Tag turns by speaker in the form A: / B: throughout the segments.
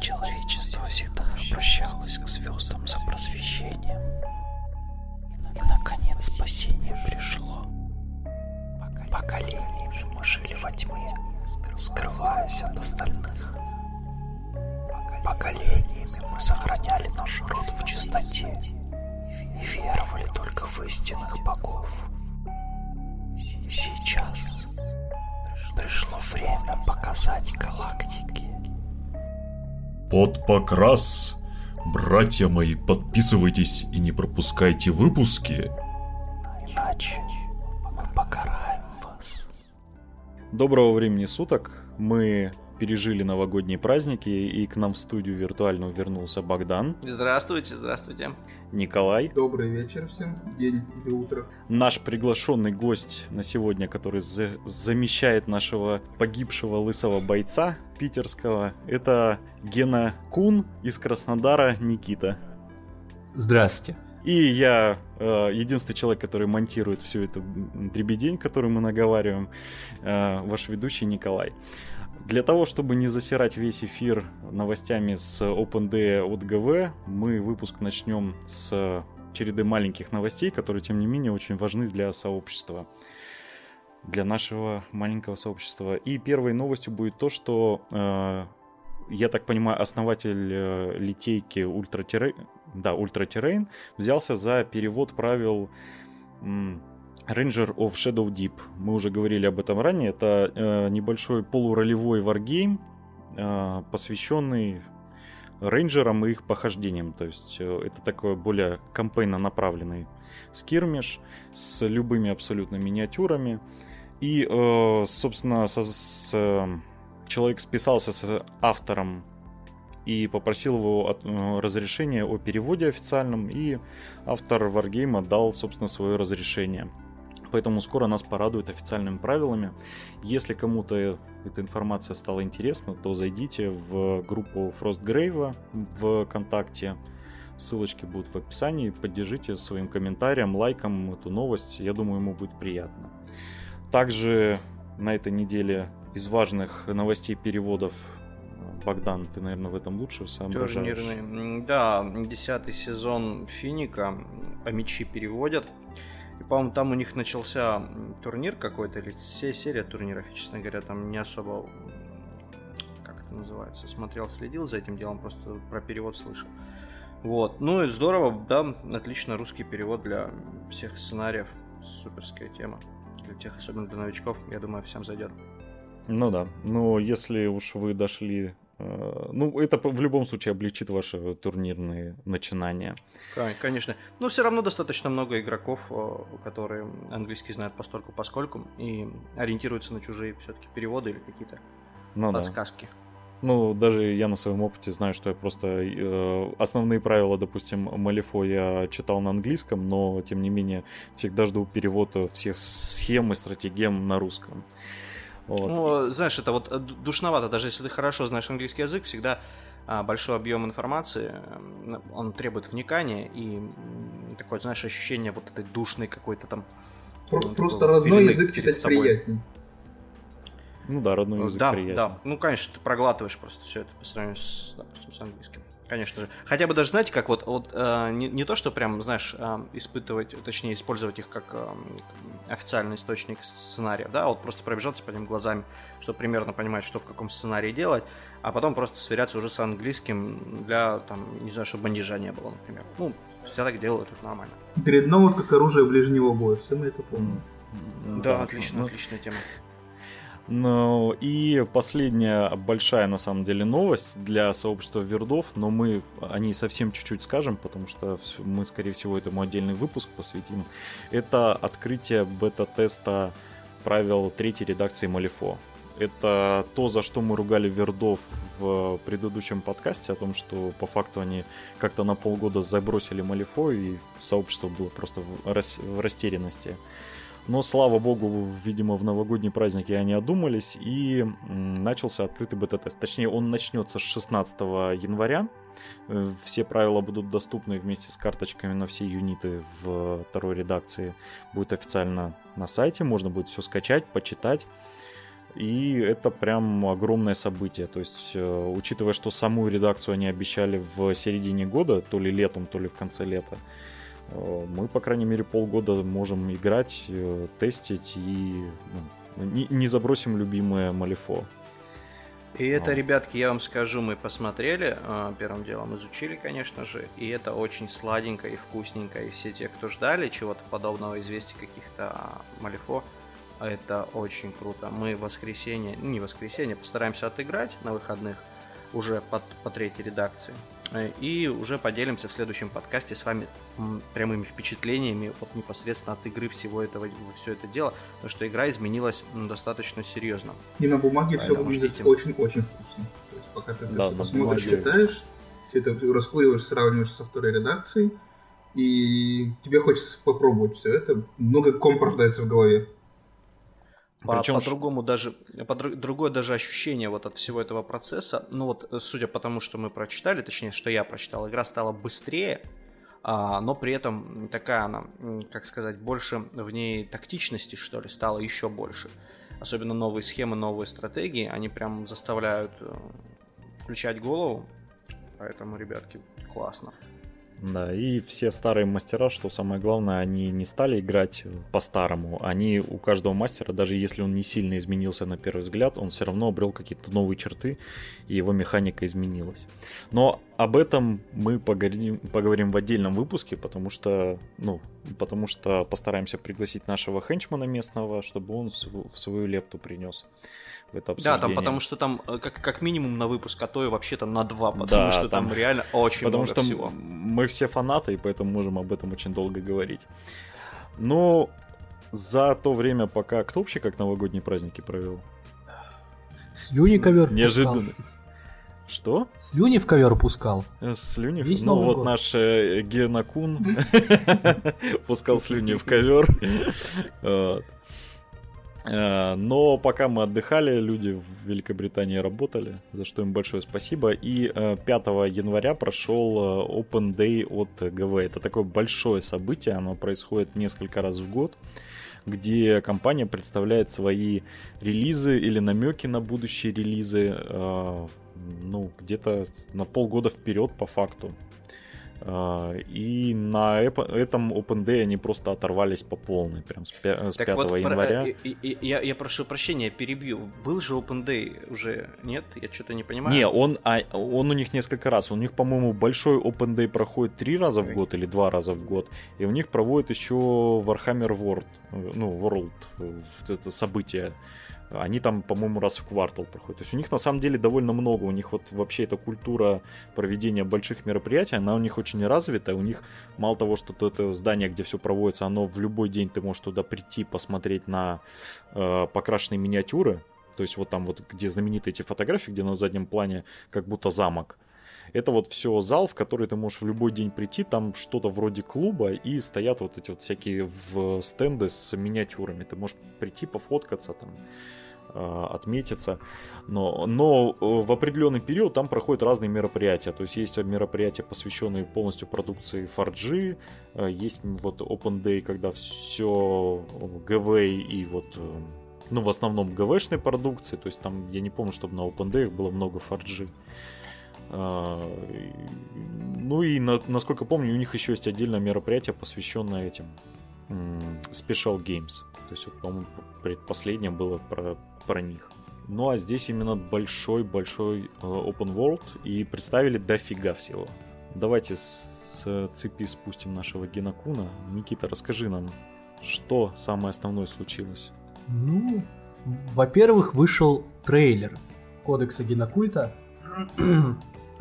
A: Человечество всегда обращалось к звездам за просвещением. И, наконец, спасение пришло. Поколениями мы жили во тьме, скрываясь от остальных. Поколениями мы сохраняли наш род в чистоте и веровали только в истинных богов. Сейчас пришло время показать галактике.
B: Под покрас! Братья мои, подписывайтесь и не пропускайте выпуски.
A: Иначе мы покараем вас.
C: Доброго времени суток. Мы пережили новогодние праздники, и к нам в студию виртуально вернулся Богдан,
D: Здравствуйте, здравствуйте.
C: Николай,
E: Добрый вечер всем, день или утро.
C: наш приглашенный гость на сегодня, который за- замещает нашего погибшего лысого бойца питерского, это Гена Кун из Краснодара Никита.
F: Здравствуйте.
C: И я э, единственный человек, который монтирует всю эту дребедень, которую мы наговариваем, э, ваш ведущий Николай. Для того, чтобы не засирать весь эфир новостями с OpenD от ГВ, мы выпуск начнем с череды маленьких новостей, которые, тем не менее, очень важны для сообщества. Для нашего маленького сообщества. И первой новостью будет то, что, э, я так понимаю, основатель э, литейки Terrain, да, Ultra Terrain взялся за перевод правил Ranger of Shadow Deep. Мы уже говорили об этом ранее. Это э, небольшой полуролевой варгейм, э, посвященный рейнджерам и их похождениям. То есть э, это такой более кампейно направленный скирмиш с любыми абсолютно миниатюрами. И, э, собственно, со- с, э, человек списался с автором и попросил его от- э, о переводе официальном, и автор Wargame дал, собственно, свое разрешение. Поэтому скоро нас порадуют официальными правилами. Если кому-то эта информация стала интересна, то зайдите в группу Frostgrave в ВКонтакте. Ссылочки будут в описании. Поддержите своим комментарием, лайком эту новость. Я думаю, ему будет приятно. Также на этой неделе из важных новостей переводов Богдан, ты, наверное, в этом лучше соображаешь.
D: Турнирный. Да, десятый сезон Финика. А мечи переводят. И, по-моему, там у них начался турнир какой-то, или се- серия турниров, и, честно говоря, там не особо, как это называется, смотрел, следил за этим делом, просто про перевод слышал. Вот, ну и здорово, да, отлично, русский перевод для всех сценариев, суперская тема. Для тех, особенно для новичков, я думаю, всем зайдет.
C: Ну да, но если уж вы дошли... э, Ну, это в любом случае облегчит ваши турнирные начинания.
D: Кон- Конечно. Но все равно достаточно много игроков, э, которые английский знают постольку поскольку и ориентируются на чужие все-таки переводы или какие-то
C: Ну да. Ну, даже я на своем опыте знаю, что я просто э, основные правила, допустим, Малифо я читал на английском, но тем не менее всегда жду перевода всех схем и стратегем на русском. Вот.
D: Ну, знаешь, это вот э, ду- душновато, даже если ты хорошо знаешь английский язык, всегда а, большой объем информации, э, он требует вникания и такое, знаешь, ощущение вот этой душной какой-то там... Ну,
E: Просто родной язык читать приятнее.
C: Ну да, родной язык
D: да,
C: приятен.
D: да. Ну, конечно, ты проглатываешь просто все это по сравнению с, допустим, с английским. Конечно же. Хотя бы даже, знаете, как вот, вот э, не, не то, что прям, знаешь, э, испытывать, точнее, использовать их как э, официальный источник сценария, да, а вот просто пробежаться по ним глазами, чтобы примерно понимать, что в каком сценарии делать, а потом просто сверяться уже с английским для, там, не знаю, чтобы бандежа не было, например. Ну, все так делают, это нормально.
E: Дредноут как оружие ближнего боя, все мы это помним.
C: М,
D: Да, отлично,
C: ну,
D: отличная тема.
C: Ну и последняя большая на самом деле новость для сообщества вердов, но мы о ней совсем чуть-чуть скажем, потому что мы, скорее всего, этому отдельный выпуск посвятим. Это открытие бета-теста правил третьей редакции Малифо. Это то, за что мы ругали вердов в предыдущем подкасте, о том, что по факту они как-то на полгода забросили Малифо, и сообщество было просто в, в растерянности. Но, слава богу, видимо, в новогодние праздники они одумались, и начался открытый бета-тест. Точнее, он начнется с 16 января. Э, Все правила будут доступны вместе с карточками на все юниты в второй редакции. Будет официально на сайте, можно будет все скачать, почитать. И это прям огромное событие. То есть, э, учитывая, что саму редакцию они обещали в середине года, то ли летом, то ли в конце лета, мы, по крайней мере, полгода можем играть, э, тестить и ну, не, не забросим любимое Малифо.
D: И это,
C: А.
D: ребятки, я вам скажу, мы посмотрели, э, первым делом изучили, конечно же, и это очень сладенько и вкусненько, и все те, кто ждали чего-то подобного, известий каких-то Малифо, это очень круто. Мы в воскресенье, ну, не воскресенье, постараемся отыграть на выходных уже под, по третьей редакции. Э, И уже поделимся в следующем подкасте с вами прямыми впечатлениями вот непосредственно от игры всего этого, все это дело, потому что игра изменилась достаточно серьезно.
E: И на бумаге все
D: Поэтому
E: выглядит
D: ждите.
E: очень-очень вкусно. То есть пока ты это
C: Да, на
E: смотришь, читаешь, все это раскуриваешь, сравниваешь со второй редакцией, и тебе хочется попробовать все это. Много комп рождается в голове.
D: По-
C: Причем
D: по-другому даже, по дру- другое даже ощущение вот от всего этого процесса, ну вот, э, судя по тому, что мы прочитали, точнее, что я прочитал, игра стала быстрее, а, но при этом такая она, как сказать, больше в ней тактичности, что ли, стало еще больше. Особенно новые схемы, новые стратегии, они прям заставляют э, включать голову, поэтому, ребятки, классно.
C: Да, и все старые мастера, что самое главное, они не стали играть по-старому. Они у каждого мастера, даже если он не сильно изменился на первый взгляд, он все равно обрел какие-то новые черты, и его механика изменилась. Но об этом мы поговорим, поговорим в отдельном выпуске, потому что, ну, потому что постараемся пригласить нашего хенчмана местного, чтобы он в св- в свою лепту принес в это
D: Да,
C: обсуждение.
D: там потому что там э, как, как минимум на выпуск, а то и вообще-то на два, потому
C: Да,
D: что там,
C: там-
D: реально очень
C: Потому
D: много
C: что
D: всего.
C: мы все фанаты, и поэтому можем об этом очень долго говорить. Но за то время, пока кто вообще как новогодние праздники провел?
F: Слюни ковер пускал.
C: Что?
F: Слюни в ковер пускал.
C: Э, Слюни?
F: Весь
C: ну
F: Новый
C: вот
F: год.
C: наш э, Генакун пускал слюни в ковер. Э, Но пока мы отдыхали, люди в Великобритании работали, за что им большое спасибо. И э, 5 января прошел Open Day от ГВ. Это такое большое событие, оно происходит несколько раз в год, где компания представляет свои релизы или намеки на будущие релизы, э, ну, где-то на полгода вперед по факту. А, И на этом Open Day они просто оторвались по полной, прям с, пя- с 5
D: про-
C: января.
D: э, и- и- я, я прошу прощения, перебью. Был же Open Day уже, нет? Я что-то не понимаю.
C: Не, он, а, он у них несколько раз. У них, по-моему, большой Open Day проходит три раза в год или два раза в год. И у них проводят еще Warhammer World, э, ну, World, э, вот это событие. Они там, по-моему, раз в квартал проходят. То есть у них на самом деле довольно много. У них вот вообще эта культура проведения больших мероприятий, она у них очень развита. У них мало того, что это здание, где все проводится, оно в любой день ты можешь туда прийти, посмотреть на э, покрашенные миниатюры. То есть вот там вот, где знаменитые эти фотографии, где на заднем плане как будто замок. Это вот все зал, в который ты можешь в любой день прийти, там что-то вроде клуба, и стоят вот эти вот всякие в стенды с миниатюрами. Ты можешь прийти, пофоткаться там, э, отметиться. Но, но э, в определенный период там проходят разные мероприятия. То есть есть мероприятия, посвященные полностью продукции 4G, э, есть вот Open Day, когда все ГВ и вот ну, в основном ГВшной продукции, то есть там, я не помню, чтобы на Open Day было много 4G. А, Ну и, на- насколько помню, у них еще есть отдельное мероприятие, посвященное этим Special Games. То есть, вот, по-моему, предпоследнее было про, про них. Ну а здесь именно большой-большой э, open world и представили дофига всего. Давайте с цепи спустим нашего Генакуна. Никита, расскажи нам, что самое основное случилось?
F: Ну, во-первых, вышел трейлер Кодекса Генокульта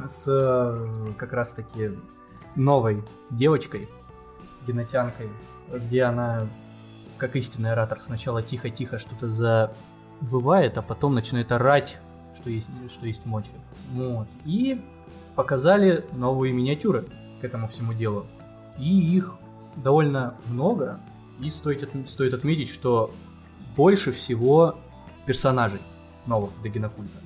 F: с э, как раз-таки новой девочкой, генотянкой, где она, как истинный оратор, сначала тихо-тихо что-то завывает, а потом начинает орать, что есть, что есть мочи. Вот. И показали новые миниатюры к этому всему делу. И их довольно много. И стоит, стоит отметить, что больше всего персонажей новых до генокульта.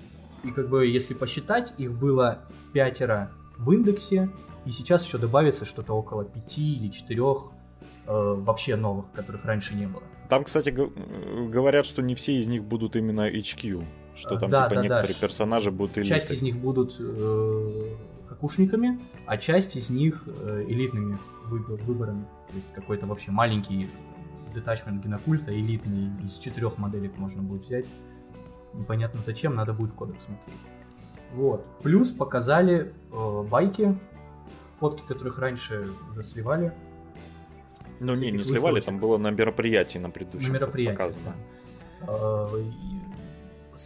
F: И как бы, если посчитать, их было пятеро в индексе, и сейчас еще добавится что-то около пяти или четырех э, вообще новых, которых раньше не было.
C: Там, кстати, говорят, что не все из них будут именно HQ. Что там,
F: да,
C: типа,
F: да,
C: некоторые
F: да.
C: персонажи будут элитой.
F: Часть из них будут э, хакушниками, а часть из них э, элитными выбор- выборами. То есть какой-то вообще маленький детачмент генокульта, элитный, из четырех моделек можно будет взять. Непонятно зачем, надо будет кодекс смотреть. Вот. Плюс показали э, байки, фотки которых раньше уже сливали.
C: Ну, не, не
F: всяких
C: сливали, там было на мероприятии на предыдущем
F: на мероприятии.
C: показано.
F: да. Э, и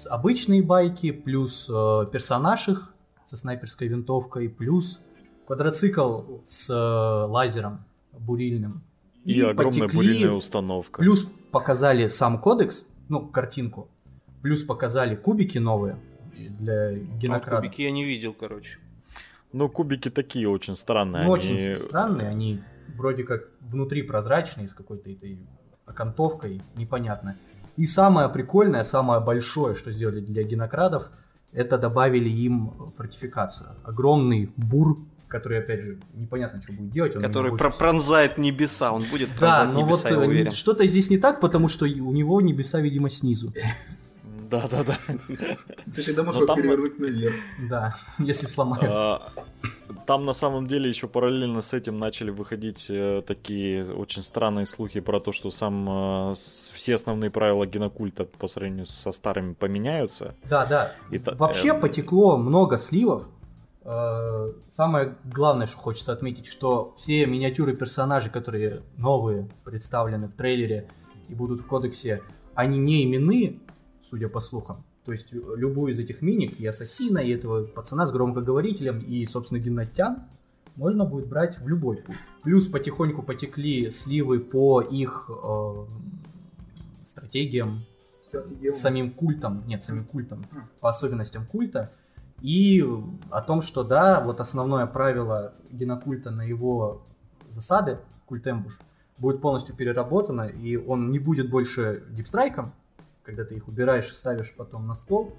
F: Обычные байки, плюс э, персонаж их со снайперской винтовкой, плюс квадроцикл с э, лазером бурильным.
C: И, огромная
F: потекли-
C: бурильная установка.
F: Плюс показали сам кодекс, ну, картинку. Плюс показали кубики новые для
D: А
F: генокрада.
D: кубики я не видел, короче.
C: Ну, кубики такие очень странные.
F: Ну,
C: они-
F: очень странные, они вроде как внутри прозрачные, с какой-то этой окантовкой, непонятно. И самое прикольное, самое большое, что сделали для генокрадов, это добавили им фортификацию. Огромный бур, который, опять же, непонятно, что будет делать. он
D: Который про- пронзает небеса. Он будет
F: Да,
D: пронзать
F: но вот
D: небеса, я
F: э,
D: уверен.
F: что-то здесь не так, потому что у него небеса, видимо, снизу.
C: Да-да-да.
E: Ты всегда можешь
C: там-
E: перевернуть наверх.
F: Да, если сломают.
C: А, Там на самом деле еще параллельно с этим начали выходить э, такие очень странные слухи про то, что сам э, все основные правила генокульта по сравнению со старыми поменяются.
F: Да, да.
C: И
F: Вообще
C: э,
F: потекло много сливов. Самое главное, что хочется отметить, что все миниатюры персонажей, которые новые представлены в трейлере и будут в кодексе, они не именные, судя по слухам. То есть э, любую из этих миник, и ассасина, и этого пацана с громкоговорителем, и, собственно, геннатян, можно будет брать в любой путь. Плюс потихоньку потекли сливы по их э, стратегиям,
E: Стратегия.
F: самим культом, нет, самим культом, по особенностям культа, и о том, что да, вот основное правило генокульта на его засады, культ эмбуш, будет полностью переработано, и он не будет больше дипстрайком, когда ты их убираешь и ставишь потом на стол,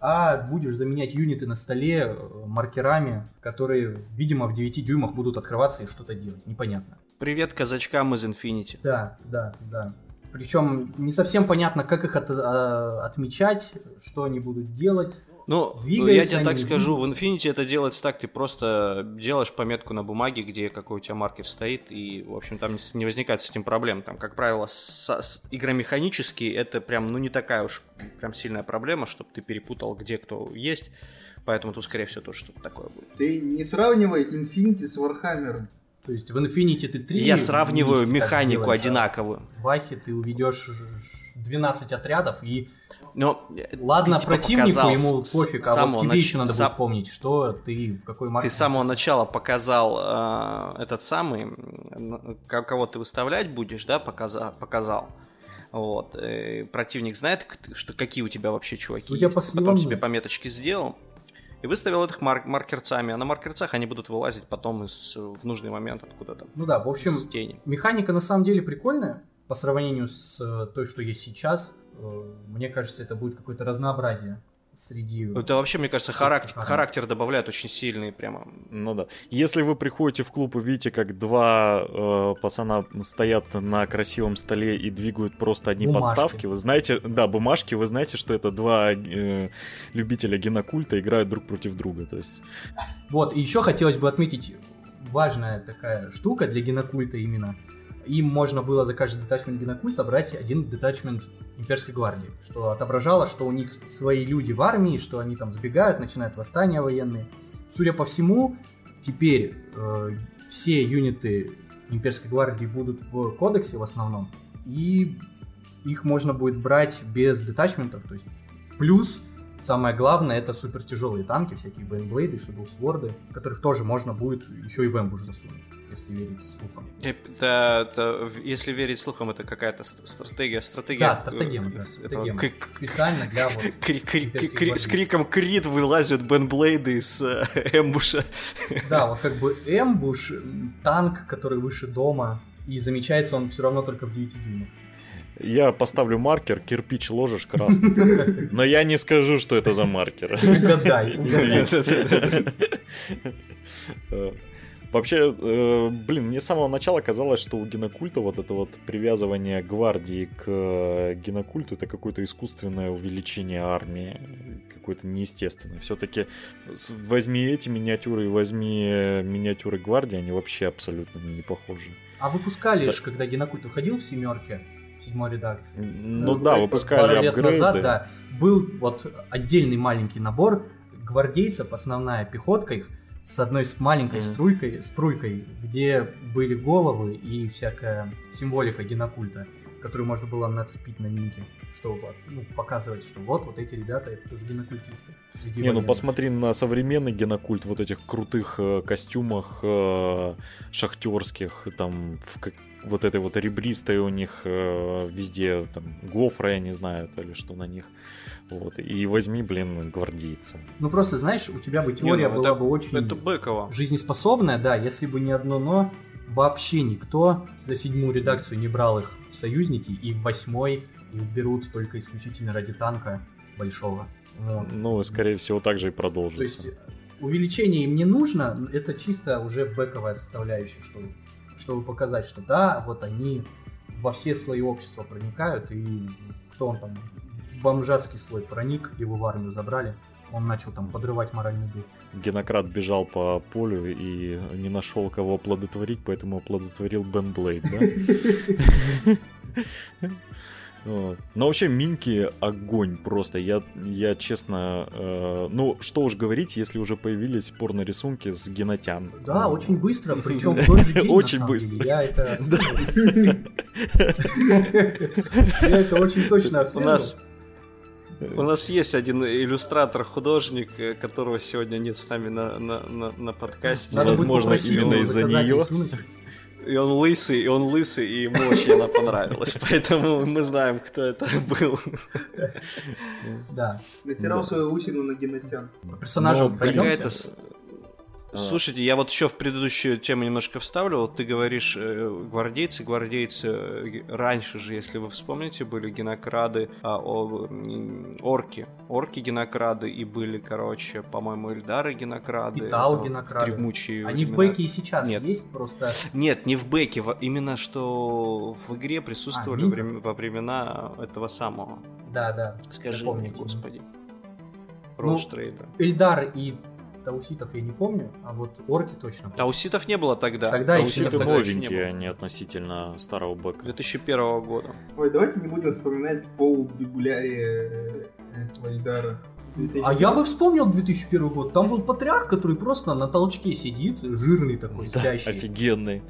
F: а будешь заменять юниты на столе э, маркерами, которые, видимо, в 9 дюймах будут открываться и что-то делать. Непонятно.
D: Привет казачкам из Infinity.
F: Да, да, да. Причем не совсем понятно, как их от- а, отмечать, что они будут делать.
D: Ну, ну, я тебе так скажу, в. Infinity это делается так, ты просто делаешь пометку на бумаге, где какой у тебя маркер стоит, и, в общем, там не возникает с этим проблем. Там, как правило, с, с игромеханически это прям, ну, не такая уж прям сильная проблема, чтобы ты перепутал, где кто есть, поэтому тут, скорее всего, тоже что-то такое будет.
E: Ты не сравнивай Infinity с Warhammer.
F: То есть в Infinity ты 3...
D: Я сравниваю механику
F: а
D: одинаковую.
F: В Вахе ты уведешь 12 отрядов и...
D: Но э,
F: Ладно,
D: ты, типа,
F: противнику ему пофиг, а вот тебе
D: нач-
F: еще надо
D: са-
F: будет помнить, что ты, в какой марке...
D: Ты с самого начала показал э, этот самый, кого ты выставлять будешь, да, показа- показал. Вот. э, противник знает, что, какие у тебя вообще чуваки
F: Судя
D: есть.
F: по
D: Потом себе пометочки сделал. И выставил их мар- маркерцами. А на маркерцах они будут вылазить потом из, в нужный момент откуда-то.
F: Ну да, в общем,
D: тени.
F: механика на самом деле прикольная по сравнению с э, той, что есть сейчас. Э, Мне кажется, это будет какое-то разнообразие среди...
D: Это вообще, мне кажется, характер.
F: характер
D: добавляет очень сильный прямо.
C: Ну да. Если вы приходите в клуб и видите, как два э, пацана стоят на красивом столе и двигают просто одни
F: Бумажки.
C: подставки, вы знаете, да, бумажки, вы знаете, что это два э, любителя генокульта играют друг против друга. То есть,
F: Вот, и еще хотелось бы отметить важная такая штука для генокульта именно. Им можно было за каждый детачмент генокульта брать один детачмент имперской гвардии, что отображало, что у них свои люди в армии, что они там сбегают, начинают восстания военные. Судя по всему, теперь э, все юниты имперской гвардии будут в кодексе в основном, и их можно будет брать без детачментов, то есть плюс Самое главное это супер тяжелые танки, всякие бейнблейды, шедоусворды, которых тоже можно будет еще и в эмбуш засунуть, если верить слухам.
D: Это, это, в- если верить слухам, это какая-то ст- стратегия. стратегия
F: Да,
D: э, к-
F: Специально для вот...
D: С криком Крит вылазят Бенблейды из э, эмбуша.
F: Да, вот как бы эмбуш, танк, который выше дома, и замечается он все равно только в 9 дюймах.
C: Я поставлю маркер, кирпич ложишь красный. Но я не скажу, что это за маркер. Вообще, э, блин, мне с самого начала казалось, что у генокульта вот это вот привязывание гвардии к э, генокульту это какое-то искусственное увеличение армии, какое-то неестественное. Все-таки возьми эти миниатюры и возьми миниатюры гвардии, они вообще абсолютно не похожи.
F: А выпускали же, когда генокульт уходил в семерке, седьмой редакции.
C: Ну да, выпускали
F: Пару лет
C: апгрейды.
F: назад, да, был вот отдельный маленький набор гвардейцев, основная пехотка их, с одной с маленькой
C: Мгм.
F: струйкой, струйкой, где были головы и всякая символика генокульта, которую можно было нацепить на минки, чтобы ну, показывать, что вот, вот эти ребята, это тоже генокультисты. Среди
C: Не, ну посмотри на современный генокульт вот этих крутых э, костюмах э, шахтерских, там в вот этой вот ребристой у них э, везде там гофра, я не знаю, то ли что на них. Вот. И возьми, блин, гвардейца.
F: Ну просто, знаешь, у тебя бы теория
D: ну,
F: была
D: это-
F: бы очень
D: Это Быкова.
F: жизнеспособная, да, если бы не одно но, вообще никто за седьмую редакцию не брал их в союзники, и в восьмой их берут только исключительно ради танка большого. Вот.
C: Ну, скорее всего, так же и продолжится.
F: То есть увеличение им не нужно, это чисто уже бэковая составляющая, чтобы, чтобы показать, что да, вот они во все слои общества проникают, и кто он там, в бомжатский слой проник, его в армию забрали, он начал там подрывать моральный дух.
C: Генократ бежал по полю и не нашел кого оплодотворить, поэтому оплодотворил Бен Блейд, да? Вот. Но вообще Минки огонь просто. Я, я честно, э, ну что уж говорить, если уже появились порно-рисунки с генотян.
F: Да,
C: Ну,
F: очень быстро, причем в тот же день, на
C: Очень быстро.
F: Я это...
C: Да.
F: Я это очень точно
D: У нас, у нас есть один иллюстратор-художник, э, которого сегодня нет с нами на, на, на, на подкасте.
F: Надо
C: возможно, именно из-за неё.
D: И он лысый, и он лысый, и ему очень она понравилась. Поэтому мы знаем, кто это был.
F: Да.
E: Натирал свою усину на генотян.
F: По персонажам
D: Слушайте, я вот еще в предыдущую тему немножко вставлю. Вот ты говоришь э, гвардейцы, гвардейцы э, раньше же, если вы вспомните, были генокрады, а, о, орки, орки генокрады и были, короче, по-моему, Эльдары генокрады.
F: И Тау
D: в
F: генокрады.
D: древмучие
F: Они в
D: времена.
F: бэке и сейчас
D: Нет.
F: есть, просто...
D: Нет, не в бэке, именно что в игре присутствовали
F: А, Минка?
D: врем- во времена этого самого.
F: Да, да.
D: Скажи мне, господи.
F: Ну,
D: Роуштрейда.
F: Эльдар и Тауситов я не помню, а вот орки точно.
D: Тауситов не было тогда.
F: Тогда
C: А
F: еще
C: новенькие,
D: было.
C: они относительно старого бэка.
D: 2001 года.
E: Ой, давайте не будем вспоминать пол бибулярия этого Эльдара.
F: А я бы вспомнил 2001 год. Там был патриарх, который просто на толчке сидит, жирный такой,
C: Да,
F: спящий.
C: офигенный.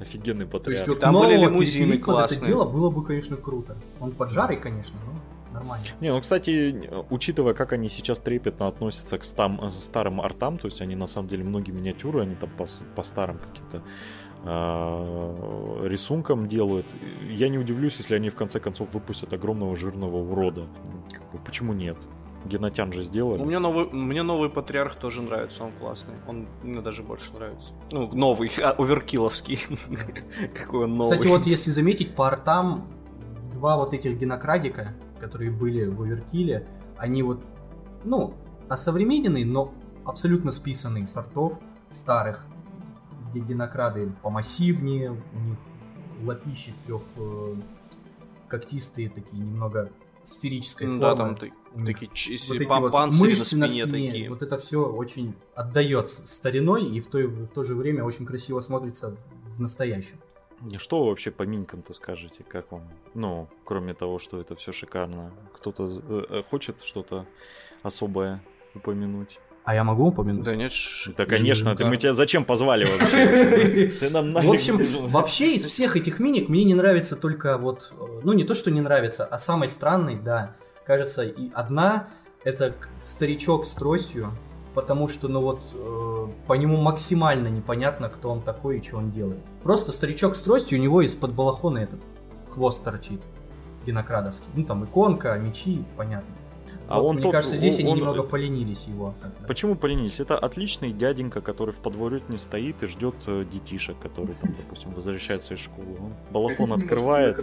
C: Офигенный
F: То есть
C: патриарх.
F: вот
D: Там были лимузины
F: под это
D: классные.
F: дело было бы, конечно, круто. Он поджарый, конечно, но нормально.
C: Не, ну, кстати, учитывая, как они сейчас трепетно относятся к стам- э, старым артам, то есть они на самом деле многие миниатюры, они там по, по старым каким-то а, рисункам делают. Я не удивлюсь, если они в конце концов выпустят огромного жирного урода. Как бы, почему нет? Генотян же сделали.
D: У меня новый, мне новый патриарх тоже нравится, он классный. Он мне даже больше нравится. Ну, новый, а, оверкиловский. Какой он новый.
F: Кстати, вот если заметить, по артам два вот этих генокрадика, которые были в Оверкиле, они вот, ну, осовремененные, но абсолютно списанные с артов старых, где генокрады помассивнее, у них лапищи трех э, когтистые такие, немного сферической
D: Ну
F: формы.
D: Да, там ты- такие
F: вот эти
D: па-
F: вот
D: панцири
F: мышцы
D: на спине такие.
F: Вот это все очень отдает стариной и в то, в то же время очень красиво смотрится в настоящем.
C: Что вы вообще по минькам-то скажете? Как вам? Ну, кроме того, что это все шикарно. Кто-то э, э, хочет что-то особое упомянуть?
F: А я могу упомянуть?
D: Да нет, ш-
C: Да, конечно, ты, мы тебя зачем позвали вообще? Ты нам
F: В общем, вообще из всех этих миник мне не нравится только вот, э, ну не то, что не нравится, а самый странный, да, кажется, и одна, это старичок с тростью, потому что, ну вот, э, по нему максимально непонятно, кто он такой и что он делает. Просто старичок с тростью, у него из-под балахона этот хвост торчит, винокрадовский. Ну там иконка, мечи, понятно.
C: А
F: Вот,
C: он
F: мне
C: тот-
F: кажется, здесь они
C: он-
F: немного поленились его. как-то.
C: Почему поленились? Это отличный дяденька, который в подворотне стоит и ждет э, детишек, которые там, допустим, возвращаются из школы. Он балахон открывает.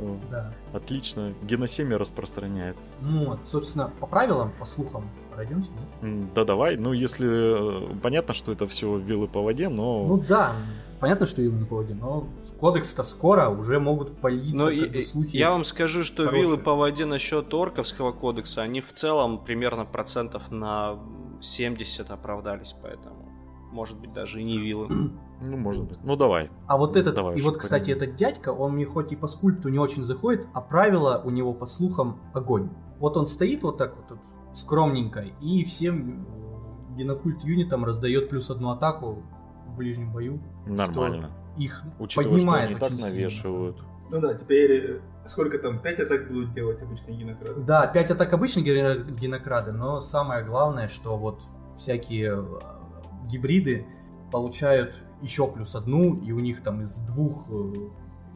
C: О,
F: Да.
C: Отлично. Геносемя распространяет.
F: Ну вот, собственно, по правилам, по слухам, пройдемся, да?
C: Да давай. Ну, если э, понятно, что это все вилы по воде, но
F: Ну да, понятно, что им не поводе, но кодекс-то скоро уже могут политься
D: Но
F: как
D: и-
F: бы,
D: и-
F: слухи.
D: я вам скажу, что
F: хорошие.
D: вилы по воде насчет орковского кодекса, они в целом примерно процентов на 70 оправдались, поэтому может быть даже и не вилы.
C: ну может быть. Ну давай.
F: А вот этот,
C: Давай
F: и вот, кстати, этот дядька, он мне хоть и по скульпту не очень заходит, а правило у него, по слухам, огонь. Вот он стоит вот так вот, тут, скромненько, и всем генокульт юнитам раздает плюс одну атаку в ближнем бою.
C: Нормально.
F: Их
C: Учитывая,
F: поднимает
C: что они и так
F: очень сильно,
C: навешивают.
E: Ну да, теперь э, сколько там, 5 атак будут делать обычные генокрады?
F: Да, 5 атак обычные ге- генокрады, но самое главное, что вот всякие э, гибриды получают еще плюс одну, и у них там из двух э,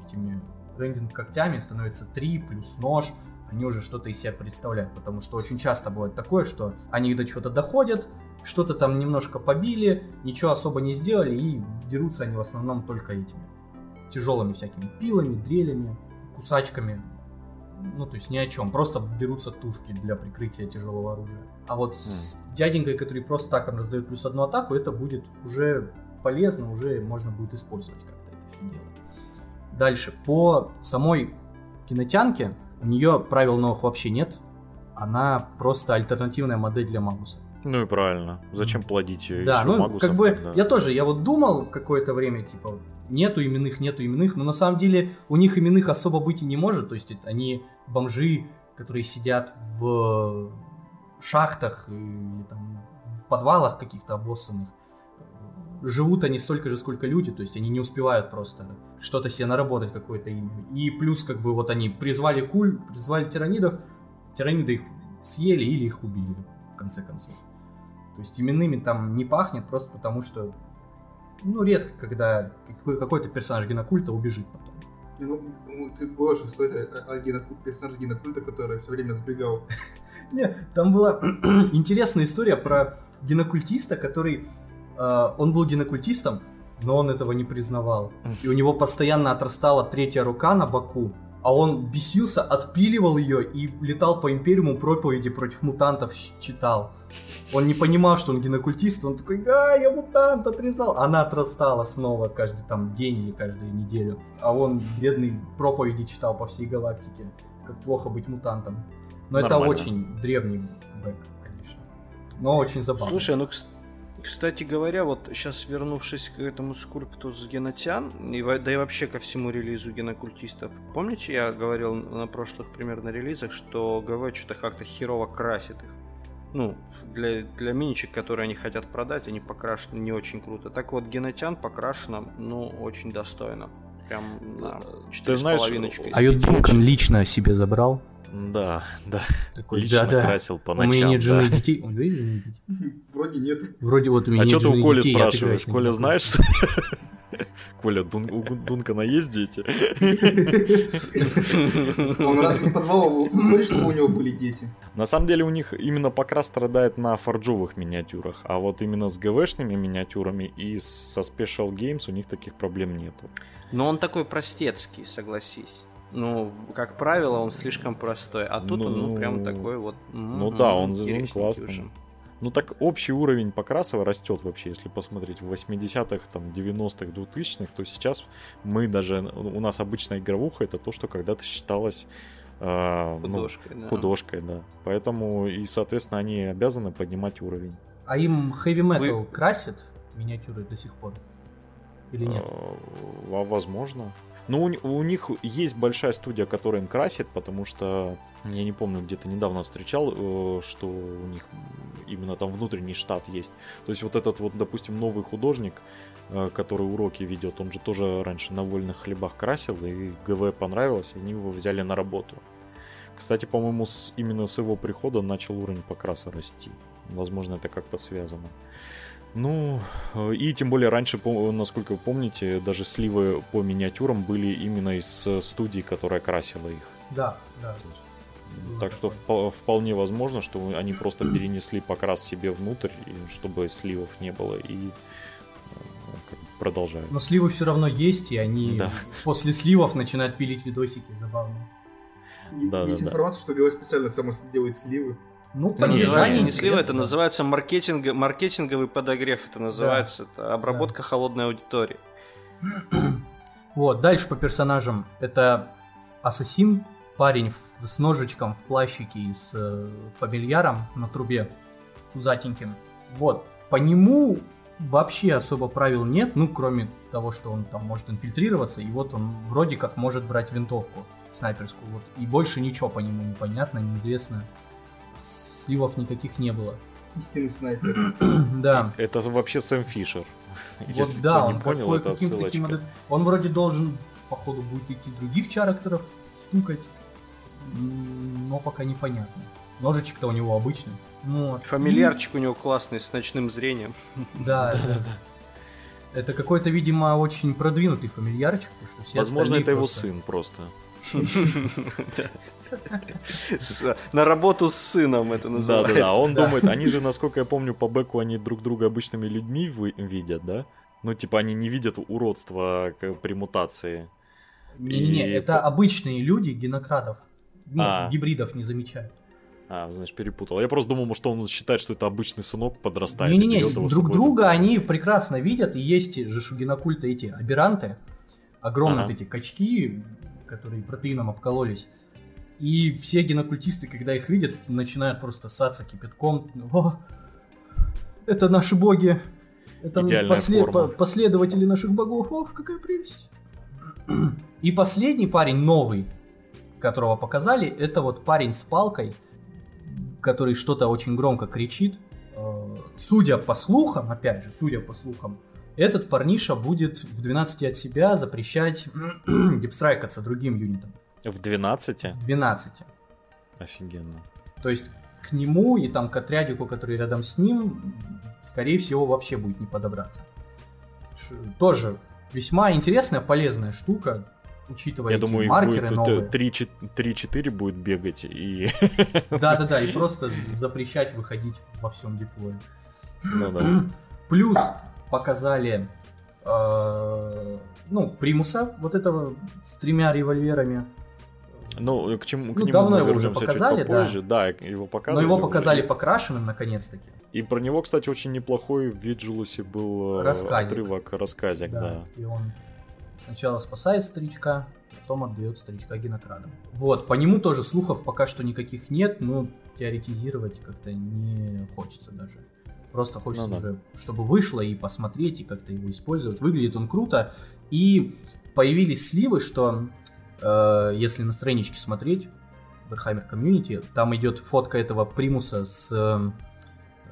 F: этими рендинг когтями становится 3 плюс нож, они уже что-то из себя представляют, потому что очень часто бывает такое, что они до чего-то доходят, что-то там немножко побили, ничего особо не сделали, и дерутся они в основном только этими тяжелыми всякими пилами, дрелями, кусачками, ну, то есть ни о чем. Просто берутся тушки для прикрытия тяжелого оружия. А вот с дяденькой, который просто так раздает плюс одну атаку, это будет уже полезно, уже можно будет использовать как-то это все дело. Дальше. По самой кинотянке у нее правил новых вообще нет. Она просто альтернативная модель для Магуса.
C: Ну и правильно. Зачем плодить ее
F: Да,
C: еще
F: ну
C: магусом,
F: как бы
C: когда-
F: я тоже, я вот думал какое-то время, типа, нету именных, нету именных, но на самом деле у них именных особо быть и не может, то есть они бомжи, которые сидят в шахтах и там, в подвалах каких-то обоссанных. Живут они столько же, сколько люди, то есть они не успевают просто что-то себе наработать, какое-то имя. И плюс, как бы, вот они призвали куль, призвали тиранидов, тираниды их съели или их убили, в конце концов. То есть именными там не пахнет, просто потому что, ну, редко, когда какой- какой-то персонаж генокульта убежит потом.
E: Ну, ну, ты помнишь история о, о генокульте, персонаже генокульта, который все время сбегал.
F: Не, там была интересная история про генокультиста, который... э, он был генокультистом, но он этого не признавал. И у него постоянно отрастала третья рука на боку, а он бесился, отпиливал ее и летал по Империуму проповеди против мутантов читал. Он не понимал, что он генокультист, он такой, а, я мутант отрезал. Она отрастала снова каждый там день или каждую неделю. А он, бедный, проповеди читал по всей галактике, как плохо быть мутантом. Но это
C: Нормально.
F: очень древний бэк, конечно. Но очень забавно.
D: Слушай, ну, кс- кстати говоря, вот сейчас вернувшись к этому скульпту с генотян, и, да и вообще ко всему релизу генокультистов, помните, я говорил на прошлых примерно релизах, что ГВ что-то как-то херово красит их? Ну, для, для миничек, которые они хотят продать, они покрашены не очень круто. Так вот, генотян покрашено, ну, очень достойно. Прям на
C: Ты знаешь,
D: 4,5 из
F: А Ют
D: 5.
F: Дункан лично себе забрал.
C: Да, да.
F: Такой,
C: Лично
F: да-да.
C: красил по
F: У меня
C: ночам.
F: нет жены и
C: да.
F: детей. Он говорит, жены и детей?
E: Вроде нет.
F: Вроде вот у меня
C: А что ты у Коли
F: детей,
C: спрашиваешь? Коля, знаешь? Коля, Дун- у Дункана есть дети?
E: Он раз из подвала выходит, чтобы у него были дети.
C: На самом деле у них именно покрас страдает на форджовых миниатюрах, а вот именно с ГВшными миниатюрами и со Special Games у них таких проблем нету.
D: Но он такой простецкий, согласись. Ну, как правило, он слишком простой. А тут он, ну,
C: Ну,
D: прям такой вот...
C: ну да, он- он классный. Ну так общий уровень покраса растет вообще, если посмотреть в 80-х, там 90-х, 2000-х, то сейчас мы даже, у нас обычная игровуха это то, что когда-то считалось э, ну,
D: Художкой, да.
C: художкой, да. Поэтому и, соответственно, они обязаны поднимать уровень.
F: А им Heavy Metal красит миниатюры до сих пор? Или нет?
C: Э, А возможно. Ну, у, у них есть большая студия, которая им красит, потому что я не помню, где-то недавно встречал, э, что у них именно там внутренний штат есть. То есть вот этот вот, допустим, новый художник, э, который уроки ведет, он же тоже раньше на вольных хлебах красил, и ГВ понравилось, и они его взяли на работу. Кстати, по-моему, с- именно с его прихода начал уровень покраса расти. Возможно, это как-то связано. Ну, и тем более раньше, насколько вы помните, даже сливы по миниатюрам были именно из э, студии, которая красила их.
F: Да, да.
C: Так что впо- вполне возможно, что они просто перенесли покрас себе внутрь, чтобы сливов не было, и продолжают.
F: Но сливы все равно есть, и они
C: Да.
F: после сливов начинают пилить видосики забавные.
C: Да,
E: Есть
C: да, да.
E: информация, что ГВ специально само делает сливы.
F: Ну,
D: Это называется не слива, это называется маркетинг, маркетинговый подогрев. Это называется это обработка холодной аудитории.
F: Вот, дальше по персонажам. Это ассасин, парень с ножичком в плащике и с э, фамильяром на трубе, пузатеньким. Вот, по нему вообще особо правил нет, ну, кроме того, что он там может инфильтрироваться, и вот он вроде как может брать винтовку снайперскую, вот, и больше ничего по нему непонятно, неизвестно. Сливов никаких не было.
E: Истинный снайпер.
F: Да.
C: Это вообще Сэм Фишер.
F: Вот
C: Если
F: да,
C: кто
F: он
C: не понял, это
F: таким
C: отсылочка.
F: адап- Он вроде должен, походу, будет идти других чарактеров, стукать, но пока непонятно. Ножичек-то у него обычный. Вот.
D: Фамильярчик у него классный, с ночным зрением.
F: Да, это, это какой-то, видимо, очень продвинутый фамильярчик, потому что все
C: Возможно, это его сын просто.
D: На работу с сыном это называется.
C: да, да. Он думает, они же, насколько я помню, по бэку они друг друга обычными людьми видят, да? Ну, типа, они не видят уродства при мутации.
F: Не-не-не,
C: И
F: это обычные люди, генократов. Ну,
C: А.
F: гибридов не замечают.
C: А, значит, перепутал. Я просто думал, может, он считает, что это обычный сынок подрастает.
F: Не-не-не, друг друга они прекрасно видят, и есть же у генокульта эти аберанты, огромные
C: Ага.
F: вот эти качки, которые протеином обкололись. И все генокультисты, когда их видят, начинают просто ссаться кипятком. О, это наши боги. Это
C: Идеальная
F: после-
C: форма.
F: по- последователи наших богов. Ох, какая прелесть. И последний парень, новый, которого показали, это вот парень с палкой, который что-то очень громко кричит. Э, Судя по слухам, опять же, судя по слухам, этот парниша будет в 12 от себя запрещать дипстрайкаться другим юнитам.
C: В 12?
F: В 12.
C: Офигенно.
F: То есть к нему и там к отрядику, который рядом с ним, скорее всего, вообще будет не подобраться. Тоже весьма интересная, полезная штука, учитывая
C: Я
F: эти
C: думаю,
F: маркеры
C: будет
F: новые.
C: 3-4 будет бегать и...
F: Да-да-да, и просто запрещать выходить во всем диплое.
C: Ну да.
F: Плюс показали э, ну, примуса вот этого с тремя револьверами.
C: Ну, к чему к
F: Ну,
C: нему
F: давно
C: мы
F: его уже показали,
C: чуть попозже. Да, его
F: Но
C: показывали.
F: его
C: уже.
F: показали покрашенным наконец-таки.
C: И про него, кстати, очень неплохой в Виджилусе был э,
F: Рассказик.
C: отрывок, рассказик, да.
F: И он сначала спасает старичка, потом отдает старичка генокрадам. Вот, по нему тоже слухов пока что никаких нет, но теоретизировать как-то не хочется даже. Просто хочется
C: Ну да.
F: уже, чтобы вышло и посмотреть, и как-то его использовать. Выглядит он круто. И появились сливы, что если на страничке смотреть, Warhammer Community, там идет фотка этого примуса с э,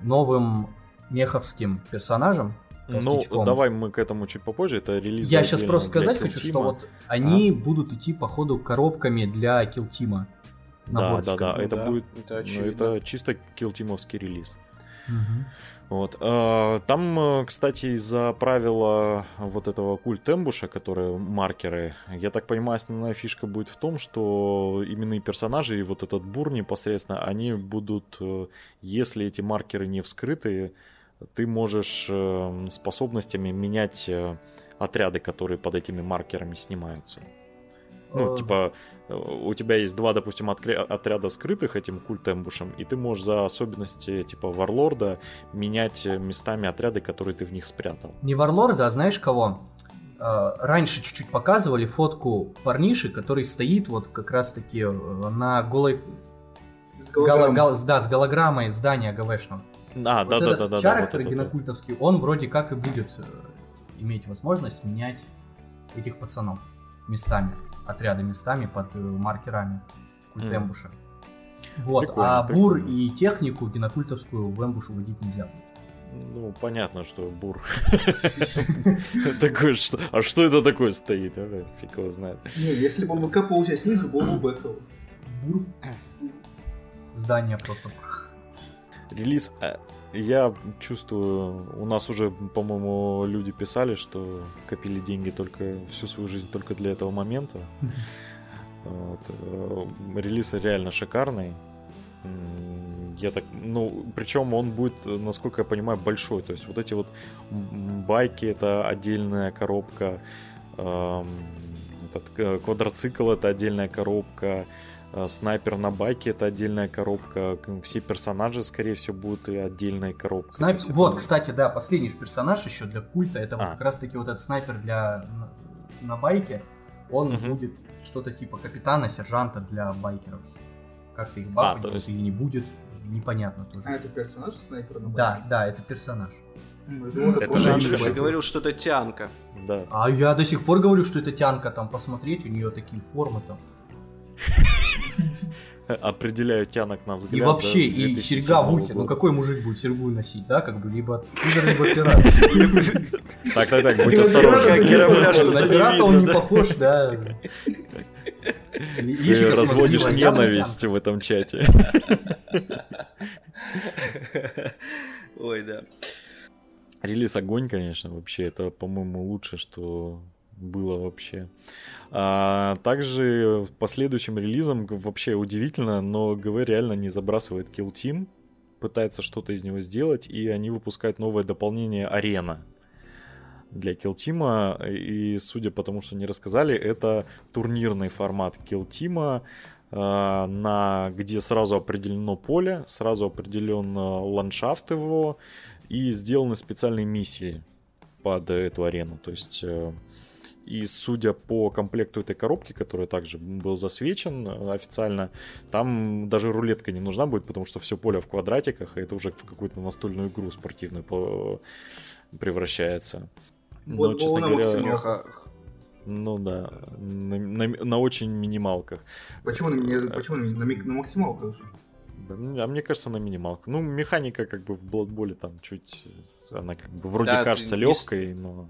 F: новым меховским персонажем.
C: Ну, давай мы к этому чуть попозже, это релиз
F: Я сейчас просто сказать хочу, что вот они будут идти по ходу коробками для килтима.
C: Да, да, да, это
D: да,
C: будет,
D: это
C: ну, это чисто килтимовский релиз. Вот. а, Там, э, кстати, из-за правила вот этого культ эмбуша, которые маркеры, я так понимаю, основная фишка будет в том, что именные персонажи и вот этот бур непосредственно, они будут, э, если эти маркеры не вскрыты, ты можешь э, способностями менять отряды, которые под этими маркерами снимаются. Ну,
F: Э,
C: типа, э, у тебя есть два, допустим, отряда скрытых этим культ-эмбушем, и ты можешь за особенности, типа, варлорда менять э, местами отряды, которые ты в них спрятал.
F: Не Варлорда, а знаешь кого? Раньше чуть-чуть показывали фотку парниши, который стоит вот как раз-таки на голой...
E: С голограммой.
F: гал- да, с голограммой здания ГВшного.
C: А,
F: Вот
C: да, да,
F: этот
C: да, да, да.
F: чарактер
C: вот это вот.
F: генокультовский, он вроде как и будет иметь возможность менять этих пацанов местами, отряды местами под э, маркерами культ эмбуша. Вот,
C: Прикольно,
F: а бур
C: прикольно.
F: и технику генокультовскую в эмбуш уводить нельзя будет.
C: Ну, понятно, что бур. Такой, что... А что это такое стоит? а? Фиг его знает.
E: Не, если бы он выкапывал тебя снизу, был бы бэкал.
F: Бур. Здание просто.
C: Релиз, э, я чувствую, у нас уже, по-моему, люди писали, что копили деньги только всю свою жизнь только для этого момента. Вот, э, Релиз реально шикарный. Я так, ну, причем он будет, насколько я понимаю, большой. То есть вот эти вот байки это отдельная коробка, этот квадроцикл это отдельная коробка, Э, снайпер на байке это отдельная коробка. Все персонажи, скорее всего, будут и отдельная коробка.
F: Снайп... Вот, кстати, да, последний персонаж еще для культа. Это а. вот как раз таки вот этот снайпер для на байке. Он угу. будет что-то типа капитана, сержанта для байкеров. Как-то их бафать а, есть... или не будет, непонятно тоже.
E: А это персонаж снайпер на
F: байке? Да, да, это персонаж.
D: Это, это же Андрюша говорил, что это тянка.
F: Да. А я до сих пор говорю, что это тянка. Там посмотреть, у нее такие формы там.
C: Определяю тянок на взгляд.
F: И вообще, и серьга в ухе. Ну какой мужик будет серьгу носить, да? Как бы либо пидор, либо пират.
C: Так, так, так, будь осторожен.
F: На пирата он не похож, да.
C: Ты разводишь ненависть в этом чате.
D: Ой, да.
C: Релиз огонь, конечно, вообще. Это, по-моему, лучше, что было вообще. А, также последующим релизом вообще удивительно, но ГВ реально не забрасывает Kill Team, пытается что-то из него сделать, и они выпускают новое дополнение Арена для Kill Team, и судя по тому, что они рассказали, это турнирный формат Kill Team, а, на, где сразу определено поле, сразу определен ландшафт его, и сделаны специальные миссии под эту арену. То есть э, и судя по комплекту этой коробки, который также был засвечен э, официально, там даже рулетка не нужна будет, потому что все поле в квадратиках, и это уже в какую-то настольную игру спортивную по... превращается. Но, вот честно говоря... Ну да, на, на, на очень минималках.
E: Почему, на, почему на, на максималках?
C: Да, а мне кажется, на минималку. Ну, механика как бы в Blood там чуть... Она как бы вроде да, кажется легкой, но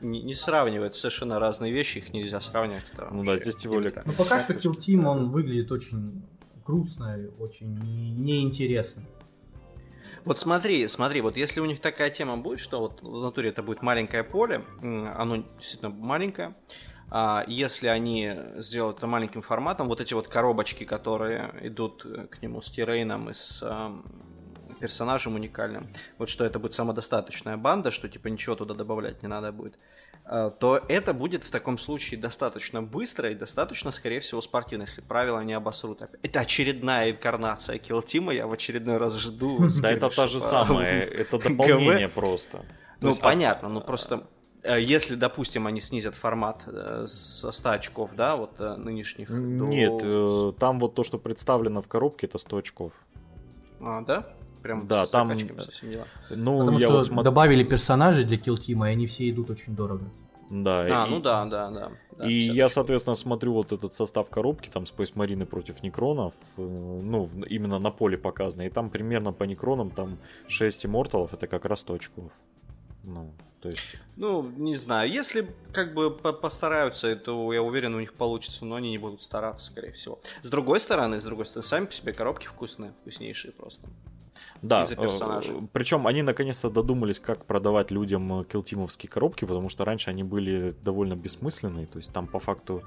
D: не, не сравнивать совершенно разные вещи, их нельзя сравнивать.
C: Ну да, здесь тем более.
F: Ну пока что Kill Team он выглядит очень грустно, очень неинтересно.
D: Вот смотри, смотри, вот если у них такая тема будет, что вот в натуре это будет маленькое поле, оно действительно маленькое, а если они сделают это маленьким форматом, вот эти вот коробочки, которые идут к нему с тирейном и с персонажем уникальным, вот что это будет самодостаточная банда, что типа ничего туда добавлять не надо будет, то это будет в таком случае достаточно быстро и достаточно, скорее всего, спортивно, если правила не обосрут. Это очередная инкарнация Kill Team, я в очередной раз жду.
C: Да, это та же самая, это дополнение просто.
D: Ну, понятно, ну просто э, если, допустим, они снизят формат э, со 100 очков, да, вот нынешних.
C: Нет, там вот то, что представлено в коробке, это 100 очков.
D: А, да?
C: Прям да, с там...
F: совсем дела. Ну, Потому я что вот смотр... добавили персонажей для Team, и они все идут очень дорого.
C: Да.
D: А, и... ну да, да, да. да
C: и я, соответственно, смотрю вот этот состав коробки, там Space Marine против Некронов, э, ну, именно на поле показано, и там примерно по Некронам там 6 имморталов, это как раз 100 очков. Ну, то есть...
D: Ну, не знаю, если как бы постараются, то я уверен, у них получится, но они не будут стараться, скорее всего. С другой стороны, с другой стороны, сами по себе коробки вкусные, вкуснейшие просто.
C: Да, э, причем они наконец-то додумались, как продавать людям килтимовские коробки, потому что раньше они были довольно бессмысленные, то есть там по факту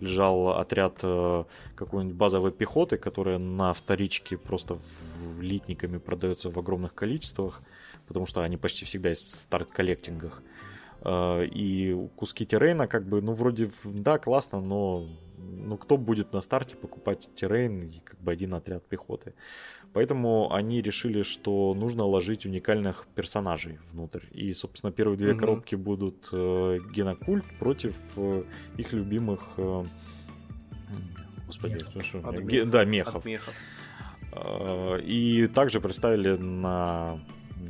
C: лежал отряд э, какой-нибудь базовой пехоты, которая на вторичке просто в литниками продается в огромных количествах, потому что они почти всегда есть в старт-коллектингах. Э, и куски террейна, как бы, ну, вроде, да, классно, но ну, кто будет на старте покупать террейн и как бы один отряд пехоты? Поэтому они решили, что нужно ложить уникальных персонажей внутрь. И, собственно, первые две угу. коробки будут э, Генокульт против э, их любимых... Э, господи, что, что, Ге, да, мехов. мехов. Э, и также представили на